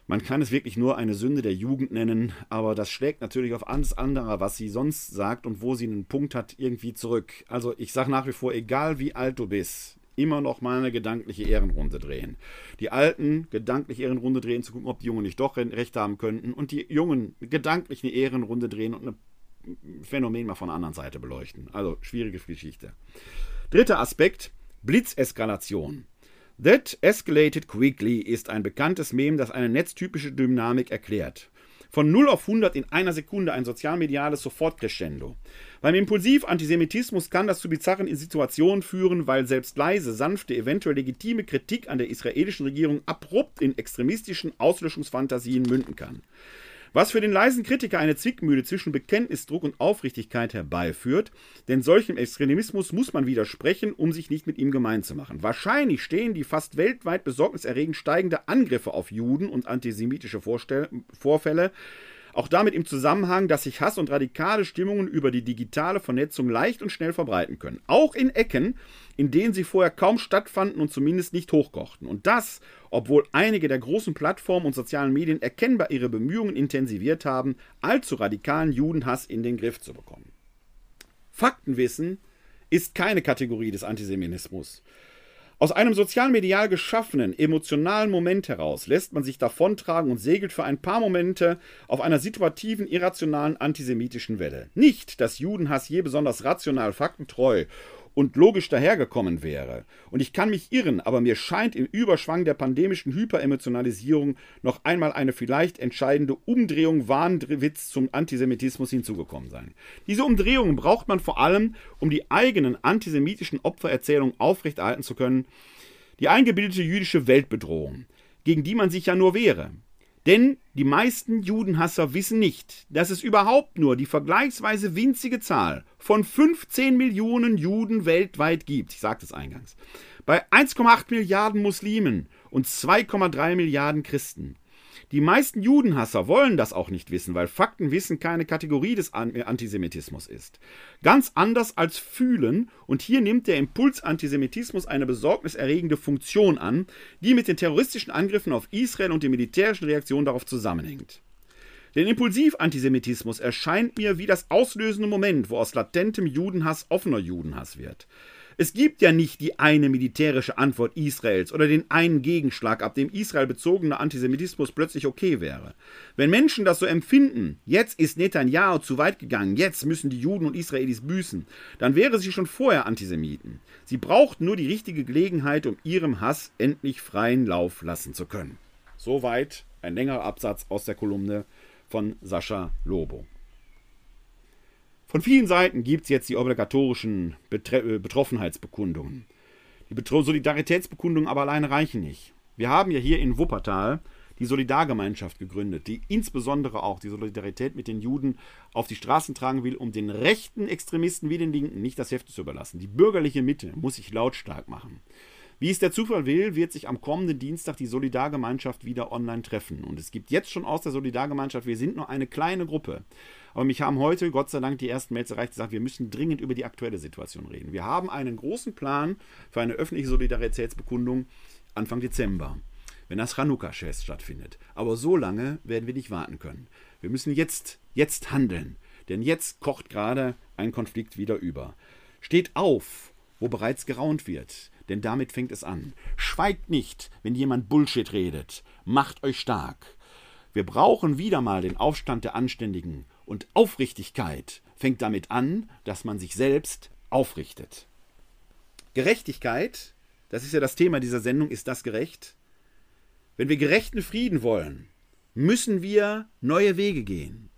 Man kann es wirklich nur eine Sünde der Jugend nennen, aber das schlägt natürlich auf alles andere, was sie sonst sagt und wo sie einen Punkt hat, irgendwie zurück. Also ich sage nach wie vor, egal wie alt du bist, immer noch mal eine gedankliche Ehrenrunde drehen. Die Alten gedanklich Ehrenrunde drehen, zu gucken, ob die Jungen nicht doch recht haben könnten und die Jungen gedanklich eine Ehrenrunde drehen und ein Phänomen mal von der anderen Seite beleuchten. Also schwierige Geschichte. Dritter Aspekt, Blitzeskalation. That escalated quickly ist ein bekanntes Mem, das eine netztypische Dynamik erklärt. Von 0 auf 100 in einer Sekunde ein sozialmediales Sofortcrescendo. Beim Impulsiv-Antisemitismus kann das zu bizarren Situationen führen, weil selbst leise, sanfte, eventuell legitime Kritik an der israelischen Regierung abrupt in extremistischen Auslöschungsfantasien münden kann. Was für den leisen Kritiker eine Zwickmühle zwischen Bekenntnisdruck und Aufrichtigkeit herbeiführt, denn solchem Extremismus muss man widersprechen, um sich nicht mit ihm gemein zu machen. Wahrscheinlich stehen die fast weltweit besorgniserregend steigende Angriffe auf Juden und antisemitische Vorstell Vorfälle auch damit im Zusammenhang, dass sich Hass und radikale Stimmungen über die digitale Vernetzung leicht und schnell verbreiten können. Auch in Ecken, in denen sie vorher kaum stattfanden und zumindest nicht hochkochten. Und das, obwohl einige der großen Plattformen und sozialen Medien erkennbar ihre Bemühungen intensiviert haben, allzu radikalen Judenhass in den Griff zu bekommen. Faktenwissen ist keine Kategorie des Antisemitismus. Aus einem sozialmedial geschaffenen, emotionalen Moment heraus lässt man sich davontragen und segelt für ein paar Momente auf einer situativen, irrationalen antisemitischen Welle. Nicht, dass Judenhass je besonders rational, faktentreu und logisch dahergekommen wäre. Und ich kann mich irren, aber mir scheint im Überschwang der pandemischen Hyperemotionalisierung noch einmal eine vielleicht entscheidende Umdrehung Wahnwitz zum Antisemitismus hinzugekommen sein. Diese Umdrehung braucht man vor allem, um die eigenen antisemitischen Opfererzählungen aufrechterhalten zu können, die eingebildete jüdische Weltbedrohung, gegen die man sich ja nur wehre. Denn die meisten Judenhasser wissen nicht, dass es überhaupt nur die vergleichsweise winzige Zahl von 15 Millionen Juden weltweit gibt. Ich sagte es eingangs. Bei 1,8 Milliarden Muslimen und 2,3 Milliarden Christen. Die meisten Judenhasser wollen das auch nicht wissen, weil Faktenwissen keine Kategorie des Antisemitismus ist. Ganz anders als fühlen, und hier nimmt der Impuls Antisemitismus eine besorgniserregende Funktion an, die mit den terroristischen Angriffen auf Israel und den militärischen Reaktionen darauf zusammenhängt. Der Impulsiv-Antisemitismus erscheint mir wie das auslösende Moment, wo aus latentem Judenhass offener Judenhass wird. Es gibt ja nicht die eine militärische Antwort Israels oder den einen Gegenschlag, ab dem Israel bezogener Antisemitismus plötzlich okay wäre. Wenn Menschen das so empfinden, jetzt ist Netanyahu zu weit gegangen, jetzt müssen die Juden und Israelis büßen, dann wäre sie schon vorher Antisemiten. Sie braucht nur die richtige Gelegenheit, um ihrem Hass endlich freien Lauf lassen zu können. Soweit ein längerer Absatz aus der Kolumne von Sascha Lobo. Von vielen Seiten gibt es jetzt die obligatorischen Betre äh, Betroffenheitsbekundungen. Die Betro Solidaritätsbekundungen aber alleine reichen nicht. Wir haben ja hier in Wuppertal die Solidargemeinschaft gegründet, die insbesondere auch die Solidarität mit den Juden auf die Straßen tragen will, um den rechten Extremisten wie den Linken nicht das Heft zu überlassen. Die bürgerliche Mitte muss sich lautstark machen. Wie es der Zufall will, wird sich am kommenden Dienstag die Solidargemeinschaft wieder online treffen. Und es gibt jetzt schon aus der Solidargemeinschaft, wir sind nur eine kleine Gruppe. Aber mich haben heute, Gott sei Dank, die ersten Mails erreicht, gesagt, wir müssen dringend über die aktuelle Situation reden. Wir haben einen großen Plan für eine öffentliche Solidaritätsbekundung Anfang Dezember, wenn das Chanukka-Fest stattfindet. Aber so lange werden wir nicht warten können. Wir müssen jetzt, jetzt handeln. Denn jetzt kocht gerade ein Konflikt wieder über. Steht auf, wo bereits geraunt wird denn damit fängt es an. Schweigt nicht, wenn jemand Bullshit redet. Macht euch stark. Wir brauchen wieder mal den Aufstand der Anständigen. Und Aufrichtigkeit fängt damit an, dass man sich selbst aufrichtet. Gerechtigkeit, das ist ja das Thema dieser Sendung, ist das gerecht? Wenn wir gerechten Frieden wollen, müssen wir neue Wege gehen.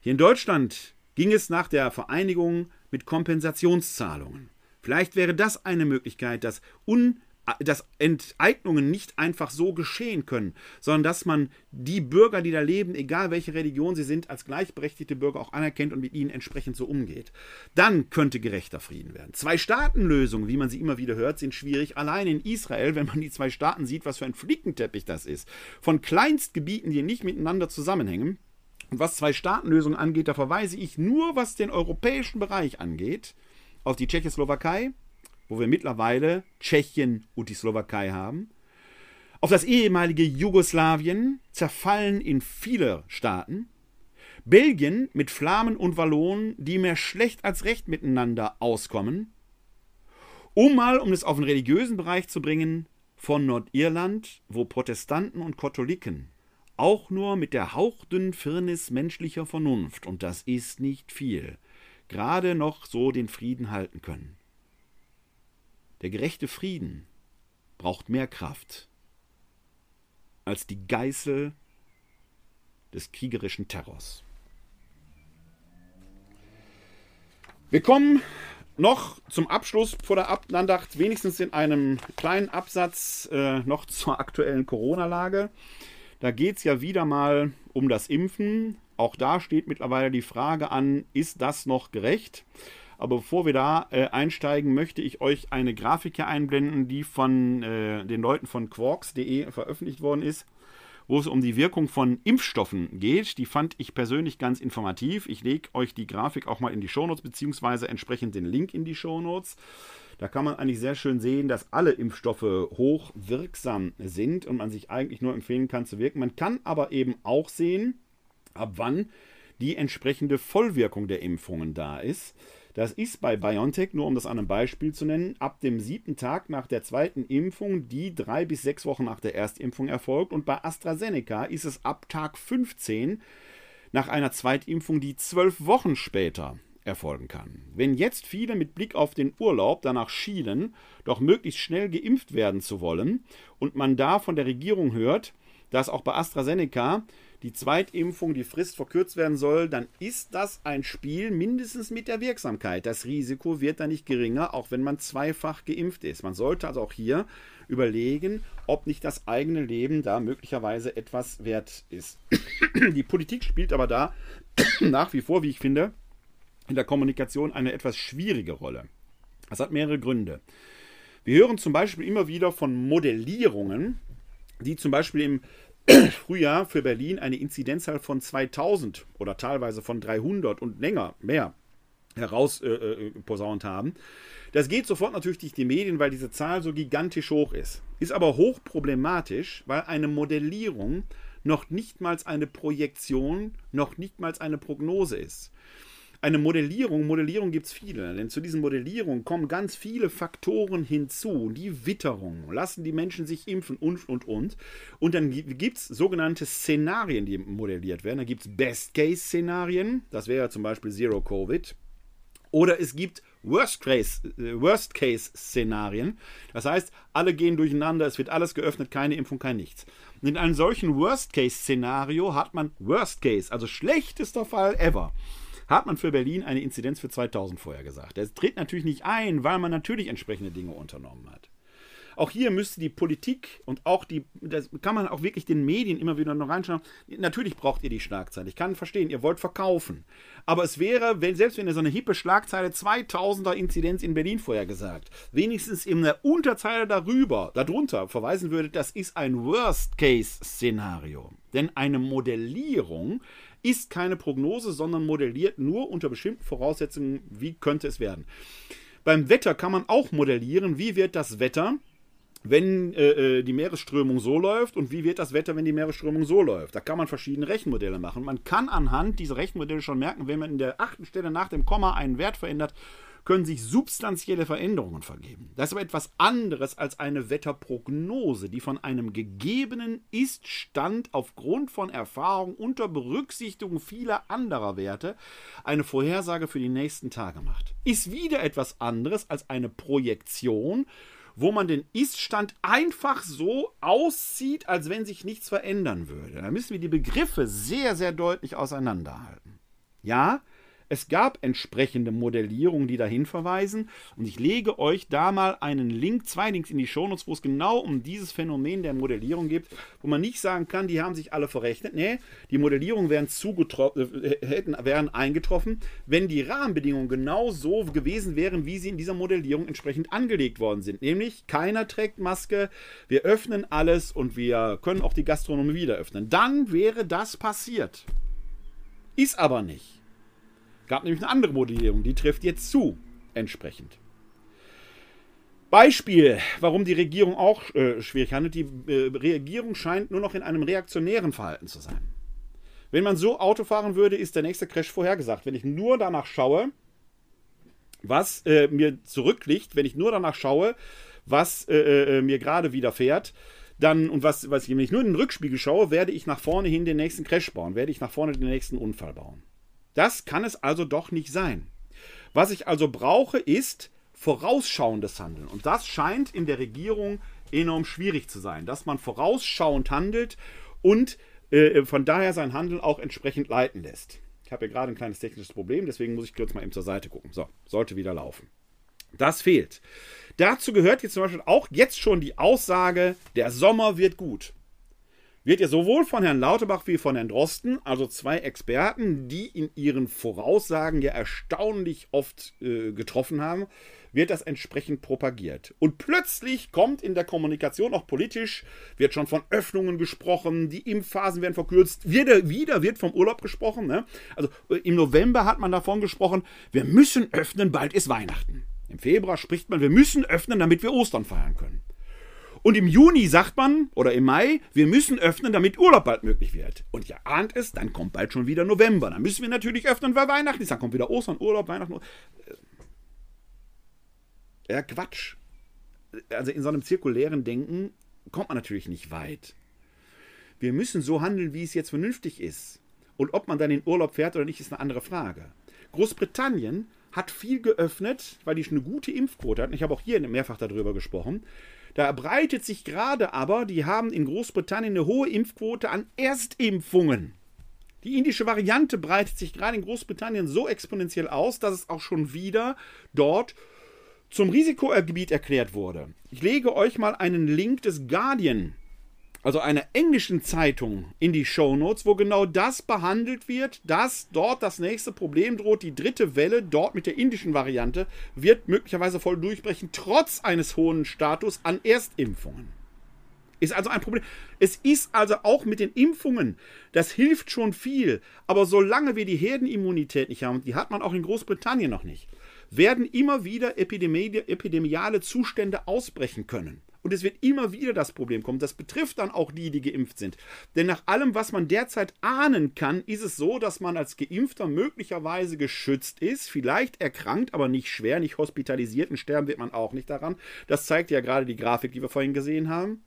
Hier in Deutschland ging es nach der Vereinigung mit Kompensationszahlungen. Vielleicht wäre das eine Möglichkeit, dass, Un dass Enteignungen nicht einfach so geschehen können, sondern dass man die Bürger, die da leben, egal welche Religion sie sind, als gleichberechtigte Bürger auch anerkennt und mit ihnen entsprechend so umgeht. Dann könnte gerechter Frieden werden. Zwei-Staaten-Lösungen, wie man sie immer wieder hört, sind schwierig. Allein in Israel, wenn man die zwei Staaten sieht, was für ein Flickenteppich das ist, von Kleinstgebieten, die nicht miteinander zusammenhängen. Und was Zwei-Staaten-Lösungen angeht, da verweise ich nur, was den europäischen Bereich angeht, auf die Tschechoslowakei, wo wir mittlerweile Tschechien und die Slowakei haben, auf das ehemalige Jugoslawien, zerfallen in viele Staaten, Belgien mit Flamen und Wallonen, die mehr schlecht als recht miteinander auskommen, um mal, um es auf den religiösen Bereich zu bringen, von Nordirland, wo Protestanten und Katholiken auch nur mit der hauchdünnen Firnis menschlicher Vernunft, und das ist nicht viel, gerade noch so den Frieden halten können. Der gerechte Frieden braucht mehr Kraft als die Geißel des kriegerischen Terrors. Wir kommen noch zum Abschluss vor der Andacht, wenigstens in einem kleinen Absatz äh, noch zur aktuellen Corona-Lage. Da geht es ja wieder mal um das Impfen. Auch da steht mittlerweile die Frage an, ist das noch gerecht? Aber bevor wir da äh, einsteigen, möchte ich euch eine Grafik hier einblenden, die von äh, den Leuten von quarks.de veröffentlicht worden ist. wo es um die Wirkung von Impfstoffen geht. Die fand ich persönlich ganz informativ. Ich lege euch die Grafik auch mal in die Shownotes, beziehungsweise entsprechend den Link in die Shownotes. Da kann man eigentlich sehr schön sehen, dass alle Impfstoffe hoch wirksam sind und man sich eigentlich nur empfehlen kann zu wirken. Man kann aber eben auch sehen, ab wann die entsprechende Vollwirkung der Impfungen da ist. Das ist bei BioNTech, nur um das an einem Beispiel zu nennen, ab dem siebten Tag nach der zweiten Impfung, die drei bis sechs Wochen nach der Erstimpfung erfolgt. Und bei AstraZeneca ist es ab Tag 15 nach einer Zweitimpfung, die zwölf Wochen später erfolgen kann. Wenn jetzt viele mit Blick auf den Urlaub danach schielen, doch möglichst schnell geimpft werden zu wollen und man da von der Regierung hört, dass auch bei AstraZeneca die Zweitimpfung, die Frist verkürzt werden soll, dann ist das ein Spiel mindestens mit der Wirksamkeit. Das Risiko wird da nicht geringer, auch wenn man zweifach geimpft ist. Man sollte also auch hier überlegen, ob nicht das eigene Leben da möglicherweise etwas wert ist. Die Politik spielt aber da nach wie vor, wie ich finde, in der Kommunikation eine etwas schwierige Rolle. Das hat mehrere Gründe. Wir hören zum Beispiel immer wieder von Modellierungen, die zum Beispiel im Frühjahr für Berlin eine Inzidenzzahl von 2000 oder teilweise von 300 und länger mehr herausposaunt äh, äh haben. Das geht sofort natürlich durch die Medien, weil diese Zahl so gigantisch hoch ist. Ist aber hochproblematisch, weil eine Modellierung noch nicht mal eine Projektion, noch nicht mal eine Prognose ist eine Modellierung, Modellierung gibt es viele, denn zu diesen Modellierungen kommen ganz viele Faktoren hinzu. Die Witterung, lassen die Menschen sich impfen und, und, und. Und dann gibt es sogenannte Szenarien, die modelliert werden. Da gibt es Best-Case-Szenarien, das wäre zum Beispiel Zero Covid. Oder es gibt Worst-Case-Szenarien. Worst das heißt, alle gehen durcheinander, es wird alles geöffnet, keine Impfung, kein nichts. Und in einem solchen Worst-Case-Szenario hat man Worst-Case, also schlechtester Fall ever hat man für Berlin eine Inzidenz für 2000 vorher gesagt. Das tritt natürlich nicht ein, weil man natürlich entsprechende Dinge unternommen hat. Auch hier müsste die Politik und auch die, das kann man auch wirklich den Medien immer wieder noch reinschauen. Natürlich braucht ihr die Schlagzeile. Ich kann verstehen, ihr wollt verkaufen. Aber es wäre, wenn, selbst wenn ihr so eine hippe Schlagzeile 2000er Inzidenz in Berlin vorher gesagt, wenigstens in der Unterzeile darüber, darunter verweisen würdet, das ist ein Worst-Case-Szenario. Denn eine Modellierung ist keine Prognose, sondern modelliert nur unter bestimmten Voraussetzungen, wie könnte es werden. Beim Wetter kann man auch modellieren, wie wird das Wetter, wenn äh, äh, die Meeresströmung so läuft und wie wird das Wetter, wenn die Meeresströmung so läuft. Da kann man verschiedene Rechenmodelle machen. Man kann anhand dieser Rechenmodelle schon merken, wenn man in der achten Stelle nach dem Komma einen Wert verändert, können sich substanzielle Veränderungen vergeben. Das ist aber etwas anderes als eine Wetterprognose, die von einem gegebenen Ist-Stand aufgrund von Erfahrung unter Berücksichtigung vieler anderer Werte eine Vorhersage für die nächsten Tage macht. Ist wieder etwas anderes als eine Projektion, wo man den Ist-Stand einfach so aussieht, als wenn sich nichts verändern würde. Da müssen wir die Begriffe sehr, sehr deutlich auseinanderhalten. Ja, es gab entsprechende Modellierungen, die dahin verweisen. Und ich lege euch da mal einen Link, zwei Links in die Shownotes, wo es genau um dieses Phänomen der Modellierung geht, wo man nicht sagen kann, die haben sich alle verrechnet. Nee, die Modellierungen wären, äh, hätten, wären eingetroffen, wenn die Rahmenbedingungen genau so gewesen wären, wie sie in dieser Modellierung entsprechend angelegt worden sind. Nämlich, keiner trägt Maske, wir öffnen alles und wir können auch die Gastronomie wieder öffnen. Dann wäre das passiert. Ist aber nicht. Gab nämlich eine andere Modellierung, die trifft jetzt zu, entsprechend. Beispiel, warum die Regierung auch äh, schwierig handelt. Die äh, Regierung scheint nur noch in einem reaktionären Verhalten zu sein. Wenn man so Auto fahren würde, ist der nächste Crash vorhergesagt. Wenn ich nur danach schaue, was äh, mir zurückliegt, wenn ich nur danach schaue, was äh, äh, mir gerade widerfährt, dann und was, was wenn ich nur in den Rückspiegel schaue, werde ich nach vorne hin den nächsten Crash bauen, werde ich nach vorne den nächsten Unfall bauen. Das kann es also doch nicht sein. Was ich also brauche, ist vorausschauendes Handeln. Und das scheint in der Regierung enorm schwierig zu sein, dass man vorausschauend handelt und äh, von daher sein Handeln auch entsprechend leiten lässt. Ich habe hier gerade ein kleines technisches Problem, deswegen muss ich kurz mal eben zur Seite gucken. So, sollte wieder laufen. Das fehlt. Dazu gehört jetzt zum Beispiel auch jetzt schon die Aussage, der Sommer wird gut. Wird ja sowohl von Herrn Lauterbach wie von Herrn Drosten, also zwei Experten, die in ihren Voraussagen ja erstaunlich oft äh, getroffen haben, wird das entsprechend propagiert. Und plötzlich kommt in der Kommunikation auch politisch, wird schon von Öffnungen gesprochen, die Impfphasen werden verkürzt, wieder, wieder wird vom Urlaub gesprochen. Ne? Also äh, im November hat man davon gesprochen, wir müssen öffnen, bald ist Weihnachten. Im Februar spricht man, wir müssen öffnen, damit wir Ostern feiern können. Und im Juni sagt man, oder im Mai, wir müssen öffnen, damit Urlaub bald möglich wird. Und ihr ahnt es, dann kommt bald schon wieder November. Dann müssen wir natürlich öffnen, weil Weihnachten ist. Dann kommt wieder Ostern, Urlaub, Weihnachten. Ja, Quatsch. Also in so einem zirkulären Denken kommt man natürlich nicht weit. Wir müssen so handeln, wie es jetzt vernünftig ist. Und ob man dann in Urlaub fährt oder nicht, ist eine andere Frage. Großbritannien hat viel geöffnet, weil die eine gute Impfquote hatten. Ich habe auch hier mehrfach darüber gesprochen. Da breitet sich gerade aber, die haben in Großbritannien eine hohe Impfquote an Erstimpfungen. Die indische Variante breitet sich gerade in Großbritannien so exponentiell aus, dass es auch schon wieder dort zum Risikogebiet erklärt wurde. Ich lege euch mal einen Link des Guardian also einer englischen Zeitung, in die Shownotes, wo genau das behandelt wird, dass dort das nächste Problem droht. Die dritte Welle, dort mit der indischen Variante, wird möglicherweise voll durchbrechen, trotz eines hohen Status an Erstimpfungen. Ist also ein Problem. Es ist also auch mit den Impfungen, das hilft schon viel. Aber solange wir die Herdenimmunität nicht haben, die hat man auch in Großbritannien noch nicht, werden immer wieder epidemiale Zustände ausbrechen können. Und es wird immer wieder das Problem kommen. Das betrifft dann auch die, die geimpft sind. Denn nach allem, was man derzeit ahnen kann, ist es so, dass man als Geimpfter möglicherweise geschützt ist, vielleicht erkrankt, aber nicht schwer, nicht hospitalisiert. Und sterben wird man auch nicht daran. Das zeigt ja gerade die Grafik, die wir vorhin gesehen haben.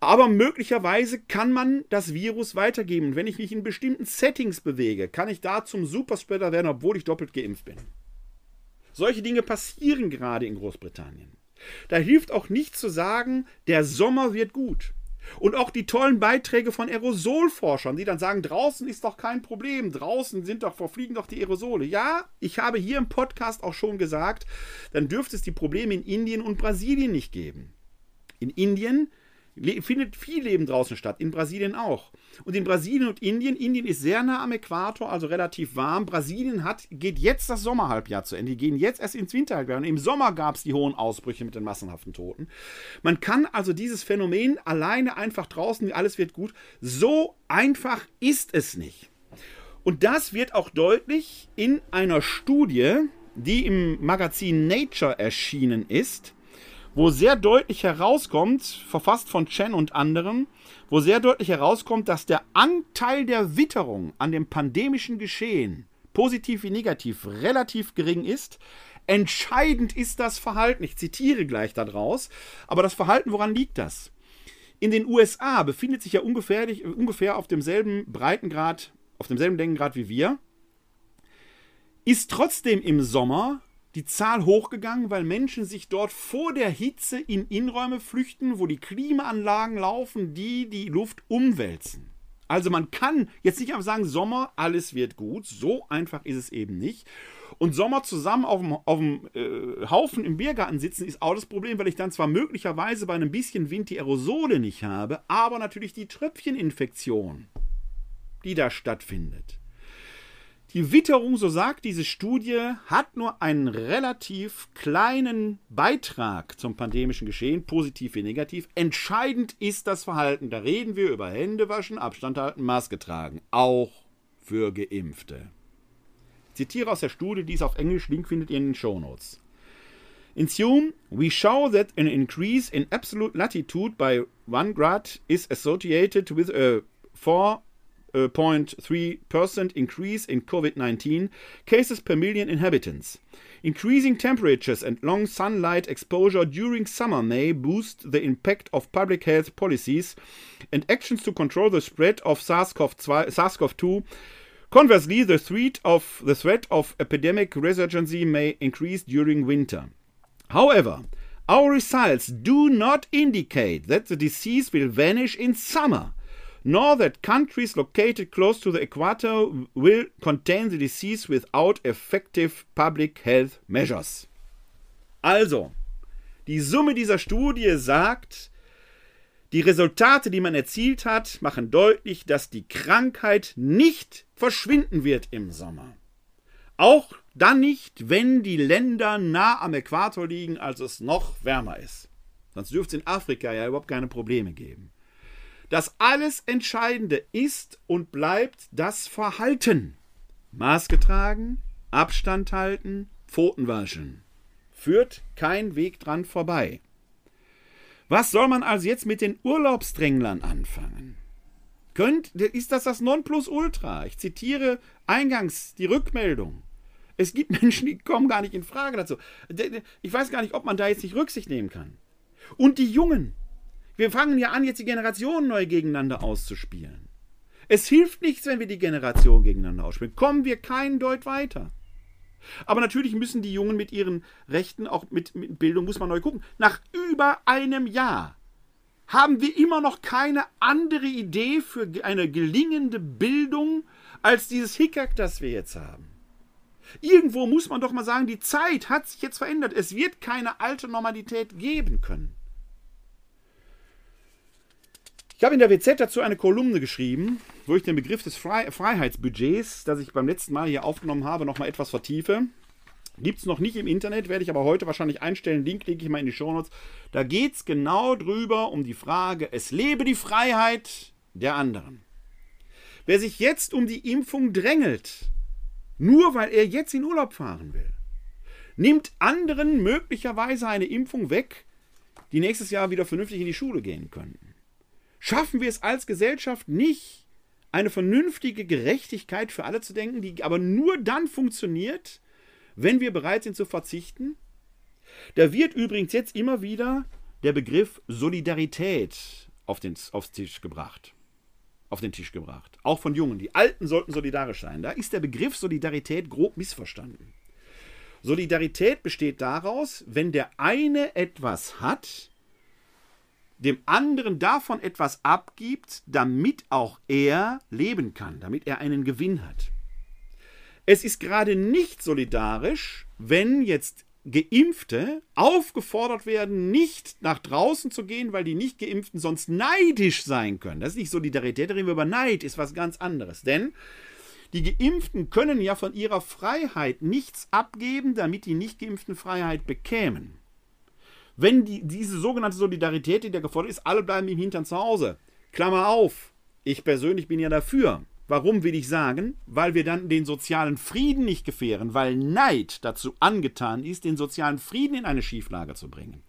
Aber möglicherweise kann man das Virus weitergeben. Und wenn ich mich in bestimmten Settings bewege, kann ich da zum Superspreader werden, obwohl ich doppelt geimpft bin. Solche Dinge passieren gerade in Großbritannien. Da hilft auch nicht zu sagen, der Sommer wird gut. Und auch die tollen Beiträge von Aerosolforschern, die dann sagen, draußen ist doch kein Problem, draußen sind doch, verfliegen doch die Aerosole. Ja, ich habe hier im Podcast auch schon gesagt, dann dürfte es die Probleme in Indien und Brasilien nicht geben. In Indien findet viel Leben draußen statt, in Brasilien auch. Und in Brasilien und Indien, Indien ist sehr nah am Äquator, also relativ warm. Brasilien hat, geht jetzt das Sommerhalbjahr zu Ende. Die gehen jetzt erst ins Winterhalbjahr. Und im Sommer gab es die hohen Ausbrüche mit den massenhaften Toten. Man kann also dieses Phänomen alleine einfach draußen, alles wird gut, so einfach ist es nicht. Und das wird auch deutlich in einer Studie, die im Magazin Nature erschienen ist wo sehr deutlich herauskommt, verfasst von Chen und anderen, wo sehr deutlich herauskommt, dass der Anteil der Witterung an dem pandemischen Geschehen, positiv wie negativ, relativ gering ist. Entscheidend ist das Verhalten. Ich zitiere gleich daraus. Aber das Verhalten, woran liegt das? In den USA befindet sich ja ungefähr, ungefähr auf demselben Breitengrad, auf demselben Längengrad wie wir, ist trotzdem im Sommer die Zahl hochgegangen, weil Menschen sich dort vor der Hitze in Innenräume flüchten, wo die Klimaanlagen laufen, die die Luft umwälzen. Also man kann jetzt nicht einfach sagen, Sommer, alles wird gut. So einfach ist es eben nicht. Und Sommer zusammen auf dem, auf dem äh, Haufen im Biergarten sitzen, ist auch das Problem, weil ich dann zwar möglicherweise bei einem bisschen Wind die Aerosole nicht habe, aber natürlich die Tröpfcheninfektion, die da stattfindet. Die Witterung, so sagt diese Studie, hat nur einen relativ kleinen Beitrag zum pandemischen Geschehen, positiv wie negativ. Entscheidend ist das Verhalten. Da reden wir über Händewaschen, Abstand halten, Maske tragen. Auch für Geimpfte. Ich zitiere aus der Studie, die es auf Englisch, Link findet ihr in den Show Notes. In Sume, we show that an increase in absolute latitude by 1 grad is associated with a 4 0.3% increase in COVID 19 cases per million inhabitants. Increasing temperatures and long sunlight exposure during summer may boost the impact of public health policies and actions to control the spread of SARS-CoV-2. Conversely, the threat of the threat of epidemic resurgency may increase during winter. However, our results do not indicate that the disease will vanish in summer nor that countries located close to the equator will contain the disease without effective public health measures. Also, die Summe dieser Studie sagt, Die Resultate, die man erzielt hat, machen deutlich, dass die Krankheit nicht verschwinden wird im Sommer. Auch dann nicht, wenn die Länder nah am Äquator liegen, als es noch wärmer ist. Sonst dürfte es in Afrika ja überhaupt keine Probleme geben. Das alles Entscheidende ist und bleibt das Verhalten. Maske tragen, Abstand halten, Pfoten waschen. Führt kein Weg dran vorbei. Was soll man also jetzt mit den Urlaubsdränglern anfangen? Könnt, ist das das Nonplusultra? Ich zitiere eingangs die Rückmeldung. Es gibt Menschen, die kommen gar nicht in Frage dazu. Ich weiß gar nicht, ob man da jetzt nicht Rücksicht nehmen kann. Und die Jungen. Wir fangen ja an, jetzt die Generationen neu gegeneinander auszuspielen. Es hilft nichts, wenn wir die Generationen gegeneinander ausspielen. Kommen wir keinen Deut weiter. Aber natürlich müssen die Jungen mit ihren Rechten, auch mit, mit Bildung, muss man neu gucken. Nach über einem Jahr haben wir immer noch keine andere Idee für eine gelingende Bildung als dieses Hickhack, das wir jetzt haben. Irgendwo muss man doch mal sagen, die Zeit hat sich jetzt verändert. Es wird keine alte Normalität geben können. Ich habe in der WZ dazu eine Kolumne geschrieben, wo ich den Begriff des Freiheitsbudgets, das ich beim letzten Mal hier aufgenommen habe, nochmal etwas vertiefe. Gibt es noch nicht im Internet, werde ich aber heute wahrscheinlich einstellen. Link lege ich mal in die Shownotes. Da geht es genau drüber um die Frage, es lebe die Freiheit der anderen. Wer sich jetzt um die Impfung drängelt, nur weil er jetzt in Urlaub fahren will, nimmt anderen möglicherweise eine Impfung weg, die nächstes Jahr wieder vernünftig in die Schule gehen könnten schaffen wir es als Gesellschaft nicht, eine vernünftige Gerechtigkeit für alle zu denken, die aber nur dann funktioniert, wenn wir bereit sind zu verzichten? Da wird übrigens jetzt immer wieder der Begriff Solidarität auf den, aufs Tisch gebracht. Auf den Tisch gebracht. Auch von Jungen. Die Alten sollten solidarisch sein. Da ist der Begriff Solidarität grob missverstanden. Solidarität besteht daraus, wenn der eine etwas hat, dem anderen davon etwas abgibt, damit auch er leben kann, damit er einen Gewinn hat. Es ist gerade nicht solidarisch, wenn jetzt Geimpfte aufgefordert werden, nicht nach draußen zu gehen, weil die Nicht-Geimpften sonst neidisch sein können. Das ist nicht Solidarität, da reden wir über Neid, ist was ganz anderes. Denn die Geimpften können ja von ihrer Freiheit nichts abgeben, damit die Nicht-Geimpften Freiheit bekämen wenn die, diese sogenannte Solidarität, die da gefordert ist, alle bleiben im Hintern zu Hause. Klammer auf, ich persönlich bin ja dafür. Warum will ich sagen? Weil wir dann den sozialen Frieden nicht gefährden, weil Neid dazu angetan ist, den sozialen Frieden in eine Schieflage zu bringen.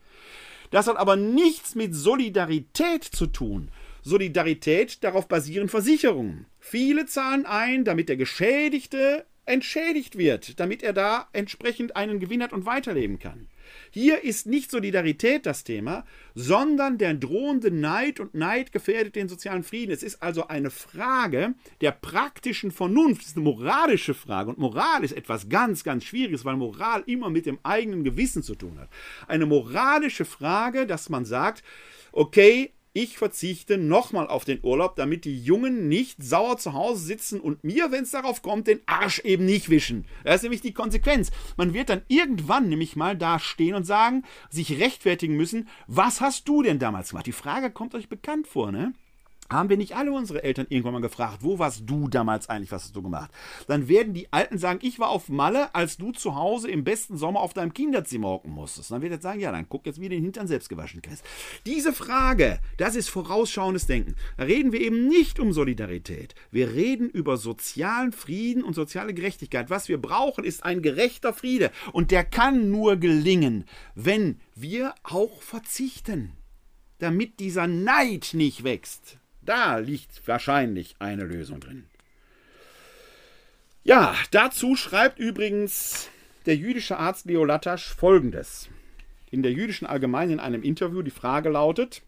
Das hat aber nichts mit Solidarität zu tun. Solidarität, darauf basieren Versicherungen. Viele zahlen ein, damit der Geschädigte entschädigt wird, damit er da entsprechend einen Gewinn hat und weiterleben kann. Hier ist nicht Solidarität das Thema, sondern der drohende Neid und Neid gefährdet den sozialen Frieden. Es ist also eine Frage der praktischen Vernunft, es ist eine moralische Frage und Moral ist etwas ganz, ganz Schwieriges, weil Moral immer mit dem eigenen Gewissen zu tun hat. Eine moralische Frage, dass man sagt, okay, ich verzichte nochmal auf den Urlaub, damit die Jungen nicht sauer zu Hause sitzen und mir, wenn es darauf kommt, den Arsch eben nicht wischen. Das ist nämlich die Konsequenz. Man wird dann irgendwann nämlich mal da stehen und sagen, sich rechtfertigen müssen, was hast du denn damals gemacht? Die Frage kommt euch bekannt vor, ne? Haben wir nicht alle unsere Eltern irgendwann mal gefragt, wo warst du damals eigentlich, was hast du gemacht? Dann werden die Alten sagen, ich war auf Malle, als du zu Hause im besten Sommer auf deinem Kinderzimmer hocken musstest. Dann wird er sagen, ja, dann guck jetzt, wie den Hintern selbst gewaschen kriegst. Diese Frage, das ist vorausschauendes Denken. Da reden wir eben nicht um Solidarität. Wir reden über sozialen Frieden und soziale Gerechtigkeit. Was wir brauchen, ist ein gerechter Friede. Und der kann nur gelingen, wenn wir auch verzichten, damit dieser Neid nicht wächst. Da liegt wahrscheinlich eine Lösung drin. Ja, dazu schreibt übrigens der jüdische Arzt Leo Latasch folgendes. In der jüdischen Allgemeinen in einem Interview die Frage lautet,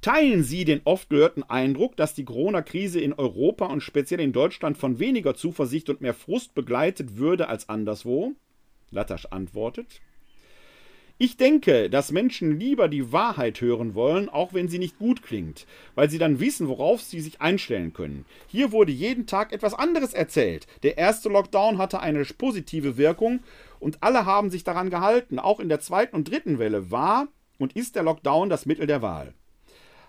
Teilen Sie den oft gehörten Eindruck, dass die Corona-Krise in Europa und speziell in Deutschland von weniger Zuversicht und mehr Frust begleitet würde als anderswo? Latasch antwortet, ich denke, dass Menschen lieber die Wahrheit hören wollen, auch wenn sie nicht gut klingt, weil sie dann wissen, worauf sie sich einstellen können. Hier wurde jeden Tag etwas anderes erzählt. Der erste Lockdown hatte eine positive Wirkung und alle haben sich daran gehalten. Auch in der zweiten und dritten Welle war und ist der Lockdown das Mittel der Wahl.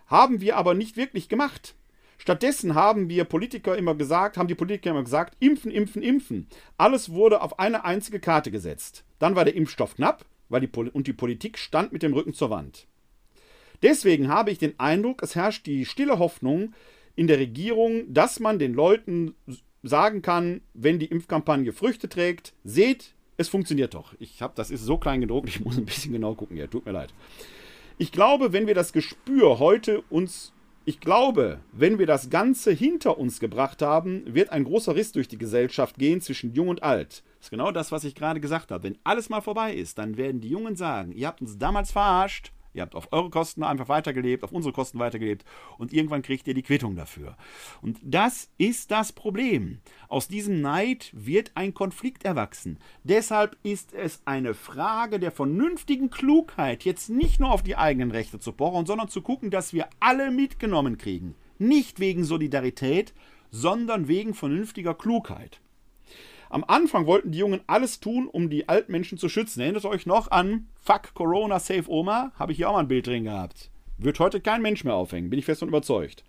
Haben wir aber nicht wirklich gemacht. Stattdessen haben wir Politiker immer gesagt, haben die Politiker immer gesagt, impfen, impfen, impfen. Alles wurde auf eine einzige Karte gesetzt. Dann war der Impfstoff knapp, weil die und die Politik stand mit dem Rücken zur Wand. Deswegen habe ich den Eindruck, es herrscht die stille Hoffnung in der Regierung, dass man den Leuten sagen kann, wenn die Impfkampagne Früchte trägt, seht, es funktioniert doch. Ich habe, das ist so klein gedruckt, ich muss ein bisschen genau gucken. Ja, tut mir leid. Ich glaube, wenn wir das Gespür heute uns, ich glaube, wenn wir das Ganze hinter uns gebracht haben, wird ein großer Riss durch die Gesellschaft gehen zwischen Jung und Alt. Das ist genau das, was ich gerade gesagt habe. Wenn alles mal vorbei ist, dann werden die Jungen sagen, ihr habt uns damals verarscht, Ihr habt auf eure Kosten einfach weitergelebt, auf unsere Kosten weitergelebt und irgendwann kriegt ihr die Quittung dafür. Und das ist das Problem. Aus diesem Neid wird ein Konflikt erwachsen. Deshalb ist es eine Frage der vernünftigen Klugheit, jetzt nicht nur auf die eigenen Rechte zu pochen, sondern zu gucken, dass wir alle mitgenommen kriegen. Nicht wegen Solidarität, sondern wegen vernünftiger Klugheit. Am Anfang wollten die Jungen alles tun, um die Altmenschen zu schützen. Erinnert euch noch an Fuck Corona, Save Oma? Habe ich hier auch mal ein Bild drin gehabt. Wird heute kein Mensch mehr aufhängen, bin ich fest und überzeugt.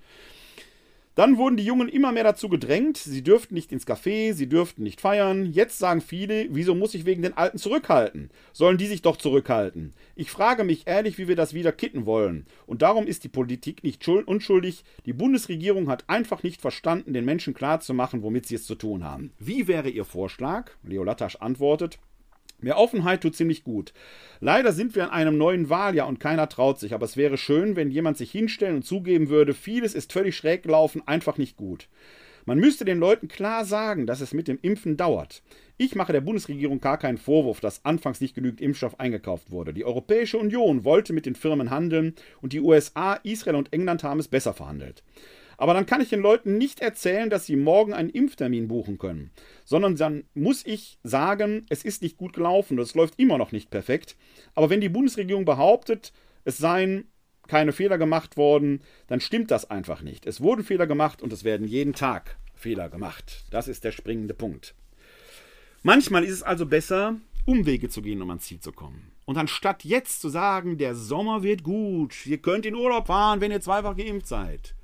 Dann wurden die Jungen immer mehr dazu gedrängt, sie dürften nicht ins Café, sie dürften nicht feiern. Jetzt sagen viele, wieso muss ich wegen den Alten zurückhalten? Sollen die sich doch zurückhalten? Ich frage mich ehrlich, wie wir das wieder kitten wollen. Und darum ist die Politik nicht unschuldig. Die Bundesregierung hat einfach nicht verstanden, den Menschen klarzumachen, womit sie es zu tun haben. Wie wäre Ihr Vorschlag? Leo Lattasch antwortet, Mehr Offenheit tut ziemlich gut. Leider sind wir in einem neuen Wahljahr und keiner traut sich, aber es wäre schön, wenn jemand sich hinstellen und zugeben würde, vieles ist völlig schräg gelaufen, einfach nicht gut. Man müsste den Leuten klar sagen, dass es mit dem Impfen dauert. Ich mache der Bundesregierung gar keinen Vorwurf, dass anfangs nicht genügend Impfstoff eingekauft wurde. Die Europäische Union wollte mit den Firmen handeln und die USA, Israel und England haben es besser verhandelt. Aber dann kann ich den Leuten nicht erzählen, dass sie morgen einen Impftermin buchen können, sondern dann muss ich sagen, es ist nicht gut gelaufen, es läuft immer noch nicht perfekt. Aber wenn die Bundesregierung behauptet, es seien keine Fehler gemacht worden, dann stimmt das einfach nicht. Es wurden Fehler gemacht und es werden jeden Tag Fehler gemacht. Das ist der springende Punkt. Manchmal ist es also besser, Umwege zu gehen, um ans Ziel zu kommen. Und anstatt jetzt zu sagen, der Sommer wird gut, ihr könnt in Urlaub fahren, wenn ihr zweifach geimpft seid,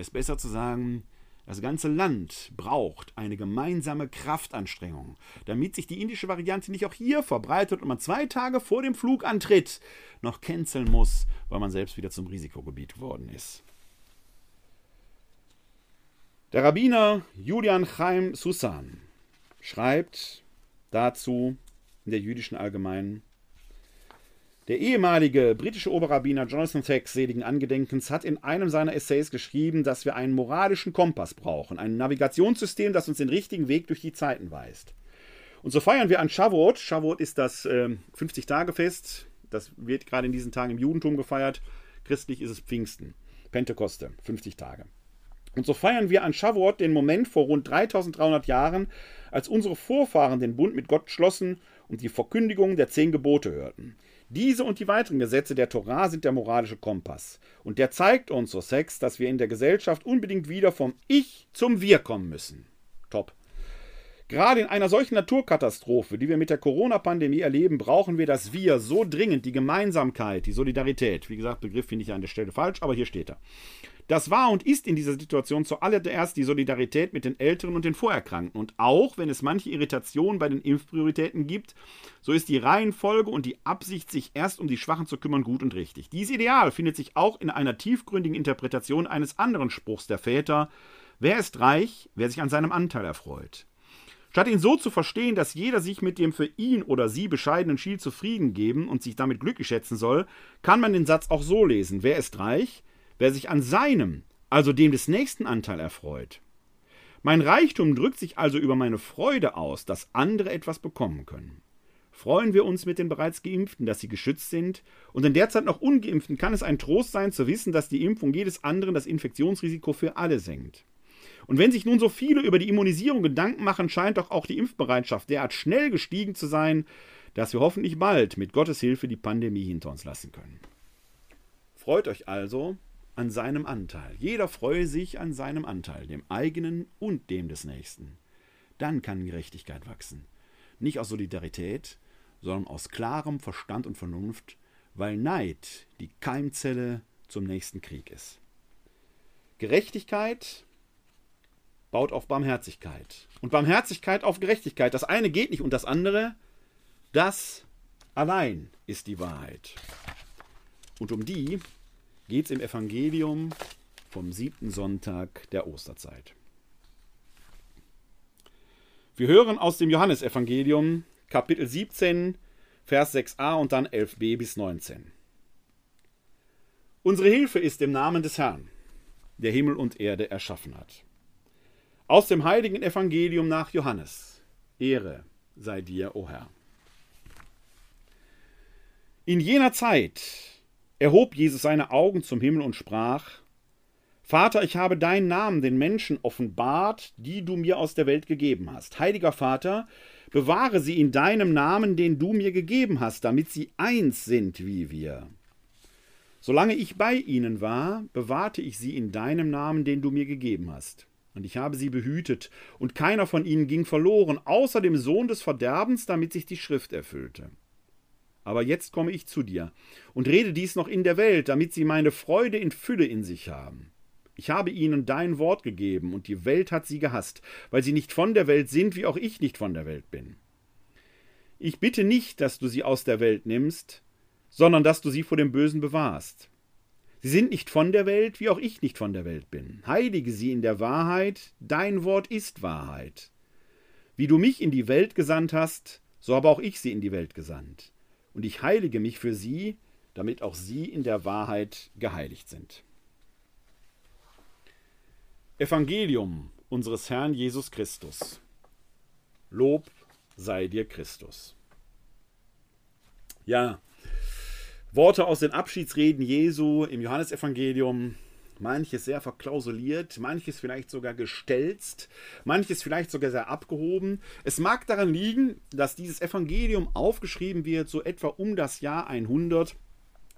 es besser zu sagen, das ganze Land braucht eine gemeinsame Kraftanstrengung, damit sich die indische Variante nicht auch hier verbreitet und man zwei Tage vor dem Flugantritt noch canceln muss, weil man selbst wieder zum Risikogebiet geworden ist. Der Rabbiner Julian Chaim Susan schreibt dazu in der jüdischen Allgemeinen der ehemalige britische Oberrabbiner Jonathan Sacks seligen Angedenkens hat in einem seiner Essays geschrieben, dass wir einen moralischen Kompass brauchen, ein Navigationssystem, das uns den richtigen Weg durch die Zeiten weist. Und so feiern wir an Shavuot. Shavuot ist das äh, 50-Tage-Fest. Das wird gerade in diesen Tagen im Judentum gefeiert. Christlich ist es Pfingsten. Pentekoste, 50 Tage. Und so feiern wir an Shavuot den Moment vor rund 3300 Jahren, als unsere Vorfahren den Bund mit Gott schlossen und die Verkündigung der zehn Gebote hörten. Diese und die weiteren Gesetze der Torah sind der moralische Kompass. Und der zeigt uns, so Sex, dass wir in der Gesellschaft unbedingt wieder vom Ich zum Wir kommen müssen. Top. Gerade in einer solchen Naturkatastrophe, die wir mit der Corona-Pandemie erleben, brauchen wir das Wir so dringend, die Gemeinsamkeit, die Solidarität. Wie gesagt, Begriff finde ich an der Stelle falsch, aber hier steht er. Das war und ist in dieser Situation zuallererst die Solidarität mit den Älteren und den Vorerkrankten. Und auch wenn es manche Irritationen bei den Impfprioritäten gibt, so ist die Reihenfolge und die Absicht, sich erst um die Schwachen zu kümmern, gut und richtig. Dieses Ideal findet sich auch in einer tiefgründigen Interpretation eines anderen Spruchs der Väter. Wer ist reich, wer sich an seinem Anteil erfreut? Statt ihn so zu verstehen, dass jeder sich mit dem für ihn oder sie bescheidenen Schild zufrieden geben und sich damit glücklich schätzen soll, kann man den Satz auch so lesen. Wer ist reich? wer sich an seinem, also dem des nächsten Anteil erfreut. Mein Reichtum drückt sich also über meine Freude aus, dass andere etwas bekommen können. Freuen wir uns mit den bereits Geimpften, dass sie geschützt sind, und den derzeit noch Ungeimpften kann es ein Trost sein zu wissen, dass die Impfung jedes anderen das Infektionsrisiko für alle senkt. Und wenn sich nun so viele über die Immunisierung Gedanken machen, scheint doch auch die Impfbereitschaft derart schnell gestiegen zu sein, dass wir hoffentlich bald mit Gottes Hilfe die Pandemie hinter uns lassen können. Freut euch also, an seinem Anteil. Jeder freue sich an seinem Anteil, dem eigenen und dem des Nächsten. Dann kann Gerechtigkeit wachsen. Nicht aus Solidarität, sondern aus klarem Verstand und Vernunft, weil Neid die Keimzelle zum nächsten Krieg ist. Gerechtigkeit baut auf Barmherzigkeit. Und Barmherzigkeit auf Gerechtigkeit. Das eine geht nicht und das andere, das allein ist die Wahrheit. Und um die geht es im Evangelium vom siebten Sonntag der Osterzeit. Wir hören aus dem Johannesevangelium Kapitel 17, Vers 6a und dann 11b bis 19. Unsere Hilfe ist im Namen des Herrn, der Himmel und Erde erschaffen hat. Aus dem heiligen Evangelium nach Johannes. Ehre sei dir, o Herr. In jener Zeit erhob Jesus seine Augen zum Himmel und sprach, Vater, ich habe deinen Namen den Menschen offenbart, die du mir aus der Welt gegeben hast. Heiliger Vater, bewahre sie in deinem Namen, den du mir gegeben hast, damit sie eins sind wie wir. Solange ich bei ihnen war, bewahrte ich sie in deinem Namen, den du mir gegeben hast. Und ich habe sie behütet, und keiner von ihnen ging verloren, außer dem Sohn des Verderbens, damit sich die Schrift erfüllte. Aber jetzt komme ich zu dir und rede dies noch in der Welt, damit sie meine Freude in Fülle in sich haben. Ich habe ihnen dein Wort gegeben, und die Welt hat sie gehasst, weil sie nicht von der Welt sind, wie auch ich nicht von der Welt bin. Ich bitte nicht, dass du sie aus der Welt nimmst, sondern dass du sie vor dem Bösen bewahrst. Sie sind nicht von der Welt, wie auch ich nicht von der Welt bin. Heilige sie in der Wahrheit, dein Wort ist Wahrheit. Wie du mich in die Welt gesandt hast, so habe auch ich sie in die Welt gesandt und ich heilige mich für sie, damit auch sie in der Wahrheit geheiligt sind. Evangelium unseres Herrn Jesus Christus. Lob sei dir Christus. Ja, Worte aus den Abschiedsreden Jesu im Johannesevangelium, manches sehr verklausuliert, manches vielleicht sogar gestelzt, manches vielleicht sogar sehr abgehoben. Es mag daran liegen, dass dieses Evangelium aufgeschrieben wird, so etwa um das Jahr 100,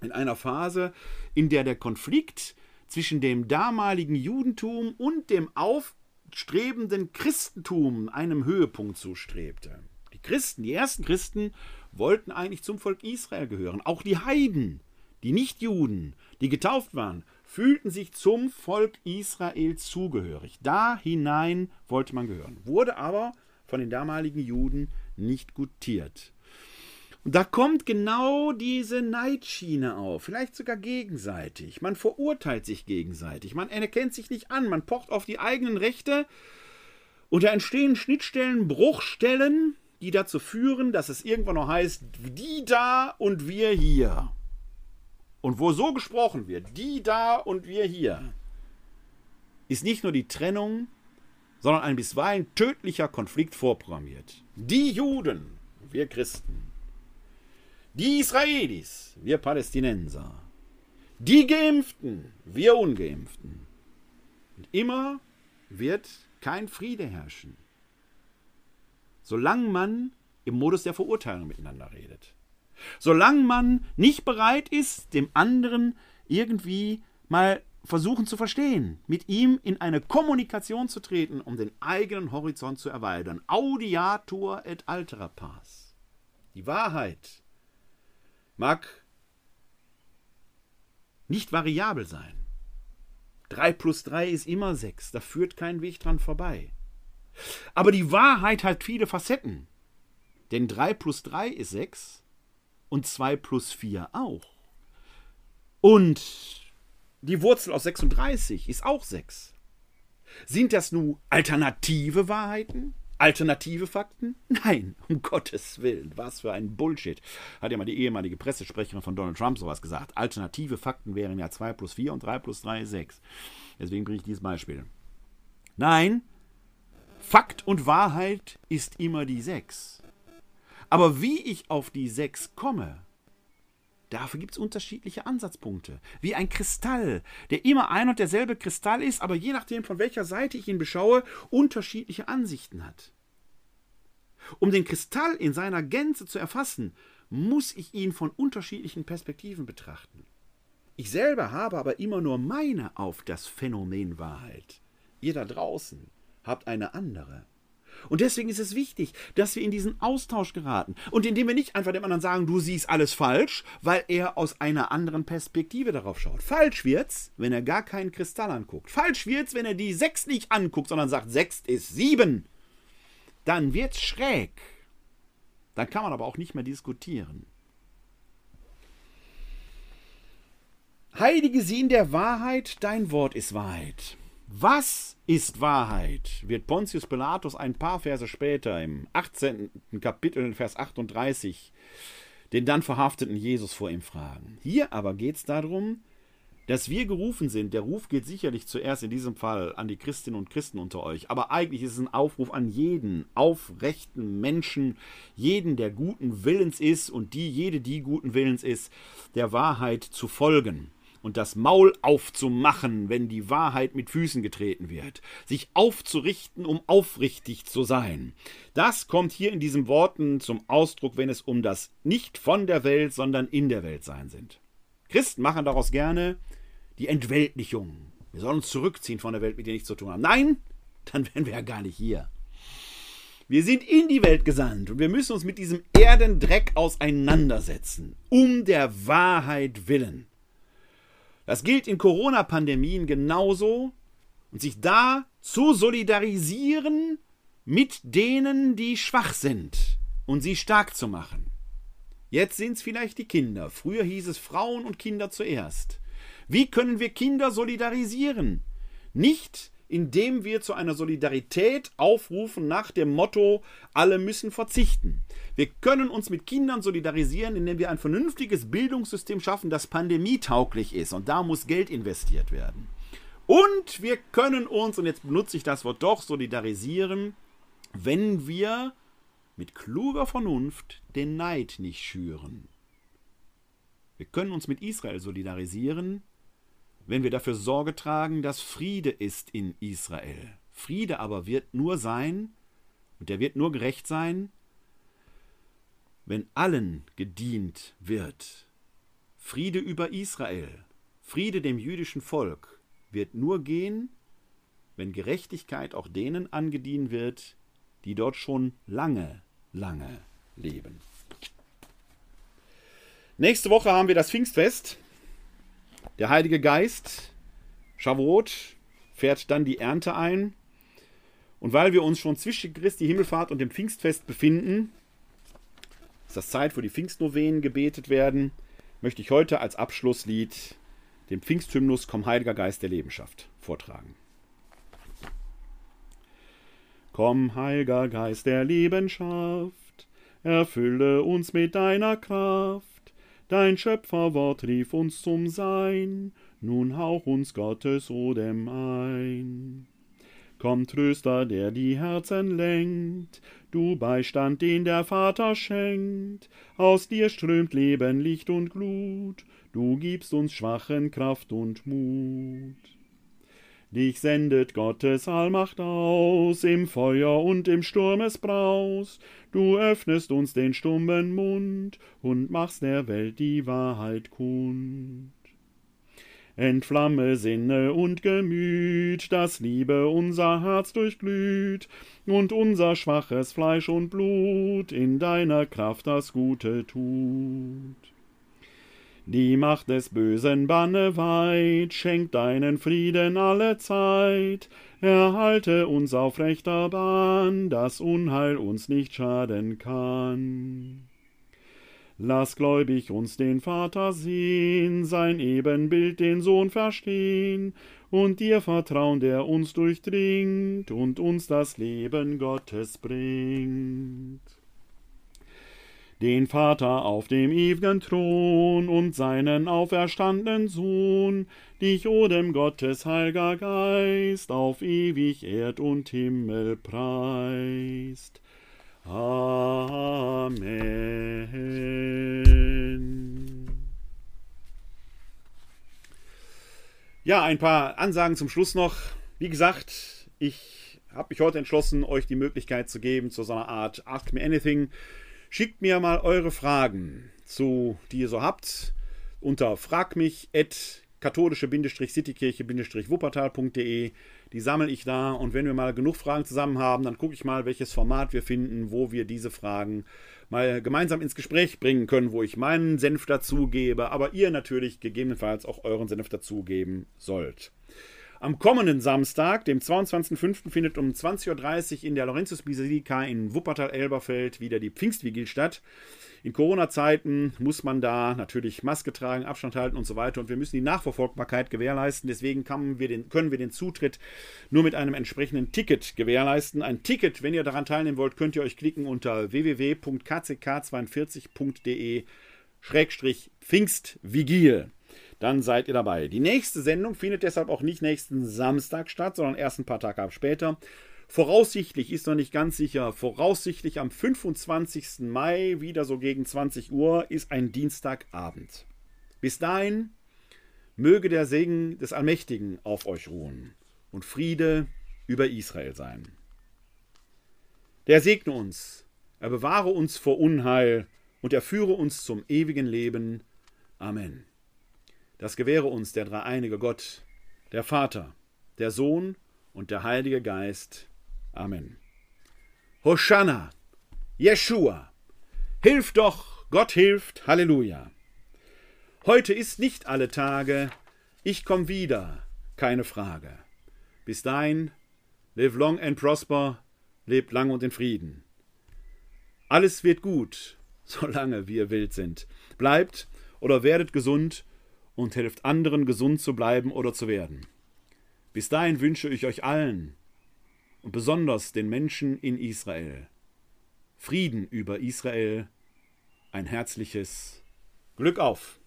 in einer Phase, in der der Konflikt zwischen dem damaligen Judentum und dem aufstrebenden Christentum einem Höhepunkt zustrebte. Die Christen, die ersten Christen, wollten eigentlich zum Volk Israel gehören. Auch die Heiden, die Nichtjuden, die getauft waren, fühlten sich zum Volk Israel zugehörig. Da hinein wollte man gehören, wurde aber von den damaligen Juden nicht gutiert. Und da kommt genau diese Neidschiene auf, vielleicht sogar gegenseitig. Man verurteilt sich gegenseitig, man erkennt sich nicht an, man pocht auf die eigenen Rechte und da entstehen Schnittstellen, Bruchstellen, die dazu führen, dass es irgendwann noch heißt, die da und wir hier. Und wo so gesprochen wird, die da und wir hier, ist nicht nur die Trennung, sondern ein bisweilen tödlicher Konflikt vorprogrammiert. Die Juden, wir Christen. Die Israelis, wir Palästinenser. Die Geimpften, wir Ungeimpften. Und immer wird kein Friede herrschen, solange man im Modus der Verurteilung miteinander redet. Solange man nicht bereit ist, dem anderen irgendwie mal versuchen zu verstehen, mit ihm in eine Kommunikation zu treten, um den eigenen Horizont zu erweitern. Audiatur et altera pars. Die Wahrheit mag nicht variabel sein. 3 plus 3 ist immer 6, da führt kein Weg dran vorbei. Aber die Wahrheit hat viele Facetten. Denn 3 plus 3 ist 6 und 2 plus 4 auch. Und die Wurzel aus 36 ist auch 6. Sind das nun alternative Wahrheiten? Alternative Fakten? Nein, um Gottes Willen. Was für ein Bullshit. Hat ja mal die ehemalige Pressesprecherin von Donald Trump sowas gesagt. Alternative Fakten wären ja 2 plus 4 und 3 plus 3 ist 6. Deswegen bringe ich dieses Beispiel. Nein, Fakt und Wahrheit ist immer die 6. Aber wie ich auf die 6 komme, dafür gibt es unterschiedliche Ansatzpunkte. Wie ein Kristall, der immer ein und derselbe Kristall ist, aber je nachdem, von welcher Seite ich ihn beschaue, unterschiedliche Ansichten hat. Um den Kristall in seiner Gänze zu erfassen, muss ich ihn von unterschiedlichen Perspektiven betrachten. Ich selber habe aber immer nur meine auf das Phänomen Wahrheit. Ihr da draußen habt eine andere. Und deswegen ist es wichtig, dass wir in diesen Austausch geraten. Und indem wir nicht einfach dem anderen sagen, du siehst alles falsch, weil er aus einer anderen Perspektive darauf schaut. Falsch wird's, wenn er gar keinen Kristall anguckt. Falsch wird's, wenn er die sechs nicht anguckt, sondern sagt, sechs ist sieben. Dann wird's schräg. Dann kann man aber auch nicht mehr diskutieren. Heilige sie in der Wahrheit, dein Wort ist Wahrheit. Was ist Wahrheit? wird Pontius Pilatus ein paar Verse später im 18. Kapitel, Vers 38, den dann verhafteten Jesus vor ihm fragen. Hier aber geht es darum, dass wir gerufen sind. Der Ruf geht sicherlich zuerst in diesem Fall an die Christinnen und Christen unter euch, aber eigentlich ist es ein Aufruf an jeden aufrechten Menschen, jeden, der guten Willens ist und die, jede, die guten Willens ist, der Wahrheit zu folgen und das Maul aufzumachen, wenn die Wahrheit mit Füßen getreten wird, sich aufzurichten, um aufrichtig zu sein. Das kommt hier in diesen Worten zum Ausdruck, wenn es um das nicht von der Welt, sondern in der Welt sein sind. Christen machen daraus gerne die Entweltlichung. Wir sollen uns zurückziehen von der Welt, mit der nichts zu tun haben. Nein, dann wären wir ja gar nicht hier. Wir sind in die Welt gesandt und wir müssen uns mit diesem Erdendreck auseinandersetzen, um der Wahrheit willen. Das gilt in Corona-Pandemien genauso und sich da zu solidarisieren mit denen, die schwach sind und sie stark zu machen. Jetzt sind es vielleicht die Kinder. Früher hieß es Frauen und Kinder zuerst. Wie können wir Kinder solidarisieren? Nicht indem wir zu einer Solidarität aufrufen nach dem Motto, alle müssen verzichten. Wir können uns mit Kindern solidarisieren, indem wir ein vernünftiges Bildungssystem schaffen, das pandemietauglich ist. Und da muss Geld investiert werden. Und wir können uns, und jetzt benutze ich das Wort doch, solidarisieren, wenn wir mit kluger Vernunft den Neid nicht schüren. Wir können uns mit Israel solidarisieren, wenn wir dafür Sorge tragen, dass Friede ist in Israel. Friede aber wird nur sein, und der wird nur gerecht sein, wenn allen gedient wird. Friede über Israel, Friede dem jüdischen Volk wird nur gehen, wenn Gerechtigkeit auch denen angedient wird, die dort schon lange, lange leben. Nächste Woche haben wir das Pfingstfest. Der Heilige Geist, Shavuot, fährt dann die Ernte ein. Und weil wir uns schon zwischen Christi Himmelfahrt und dem Pfingstfest befinden, ist das Zeit, wo die Pfingstnovenen gebetet werden, möchte ich heute als Abschlusslied den Pfingsthymnus Komm Heiliger Geist der Lebenschaft vortragen. Komm, Heiliger Geist der Lebenschaft, erfülle uns mit deiner Kraft Dein Schöpferwort rief uns zum Sein, nun hauch uns Gottes Odem ein. Komm, Tröster, der die Herzen lenkt, du Beistand, den der Vater schenkt, aus dir strömt Leben, Licht und Glut, du gibst uns Schwachen Kraft und Mut. Dich sendet Gottes Allmacht aus, im Feuer und im Sturm es braust, du öffnest uns den stummen Mund und machst der Welt die Wahrheit kund. Entflamme Sinne und Gemüt, das Liebe unser Herz durchglüht, und unser schwaches Fleisch und Blut in deiner Kraft das Gute tut. Die Macht des Bösen banne weit, schenk deinen Frieden alle Zeit, erhalte uns auf rechter Bahn, dass Unheil uns nicht schaden kann. Lass gläubig uns den Vater sehen, sein Ebenbild den Sohn verstehen, und dir vertrauen, der uns durchdringt und uns das Leben Gottes bringt den Vater auf dem ewigen Thron und seinen auferstandenen Sohn, dich, o dem Gottes heilger Geist, auf ewig Erd und Himmel preist. Amen. Ja, ein paar Ansagen zum Schluss noch. Wie gesagt, ich habe mich heute entschlossen, euch die Möglichkeit zu geben zu so einer Art Ask Me Anything Schickt mir mal eure Fragen, zu, die ihr so habt, unter fragmich katholische-citykirche-wuppertal.de. Die sammle ich da und wenn wir mal genug Fragen zusammen haben, dann gucke ich mal, welches Format wir finden, wo wir diese Fragen mal gemeinsam ins Gespräch bringen können, wo ich meinen Senf dazugebe, aber ihr natürlich gegebenenfalls auch euren Senf dazugeben sollt. Am kommenden Samstag, dem 22.05., findet um 20.30 Uhr in der Laurentius-Basilika in Wuppertal-Elberfeld wieder die Pfingstvigil statt. In Corona-Zeiten muss man da natürlich Maske tragen, Abstand halten und so weiter. Und wir müssen die Nachverfolgbarkeit gewährleisten. Deswegen wir den, können wir den Zutritt nur mit einem entsprechenden Ticket gewährleisten. Ein Ticket, wenn ihr daran teilnehmen wollt, könnt ihr euch klicken unter www.kck42.de Pfingstvigil dann seid ihr dabei. Die nächste Sendung findet deshalb auch nicht nächsten Samstag statt, sondern erst ein paar Tage später. Voraussichtlich ist noch nicht ganz sicher. Voraussichtlich am 25. Mai, wieder so gegen 20 Uhr, ist ein Dienstagabend. Bis dahin möge der Segen des Allmächtigen auf euch ruhen und Friede über Israel sein. Der segne uns, er bewahre uns vor Unheil und er führe uns zum ewigen Leben. Amen. Das gewähre uns der dreieinige Gott, der Vater, der Sohn und der Heilige Geist. Amen. Hosanna, Jeshua, hilf doch, Gott hilft, Halleluja. Heute ist nicht alle Tage, ich komm wieder, keine Frage. Bis dahin, live long and prosper, lebt lang und in Frieden. Alles wird gut, solange wir wild sind. Bleibt oder werdet gesund und helft anderen, gesund zu bleiben oder zu werden. Bis dahin wünsche ich euch allen und besonders den Menschen in Israel Frieden über Israel, ein herzliches Glück auf!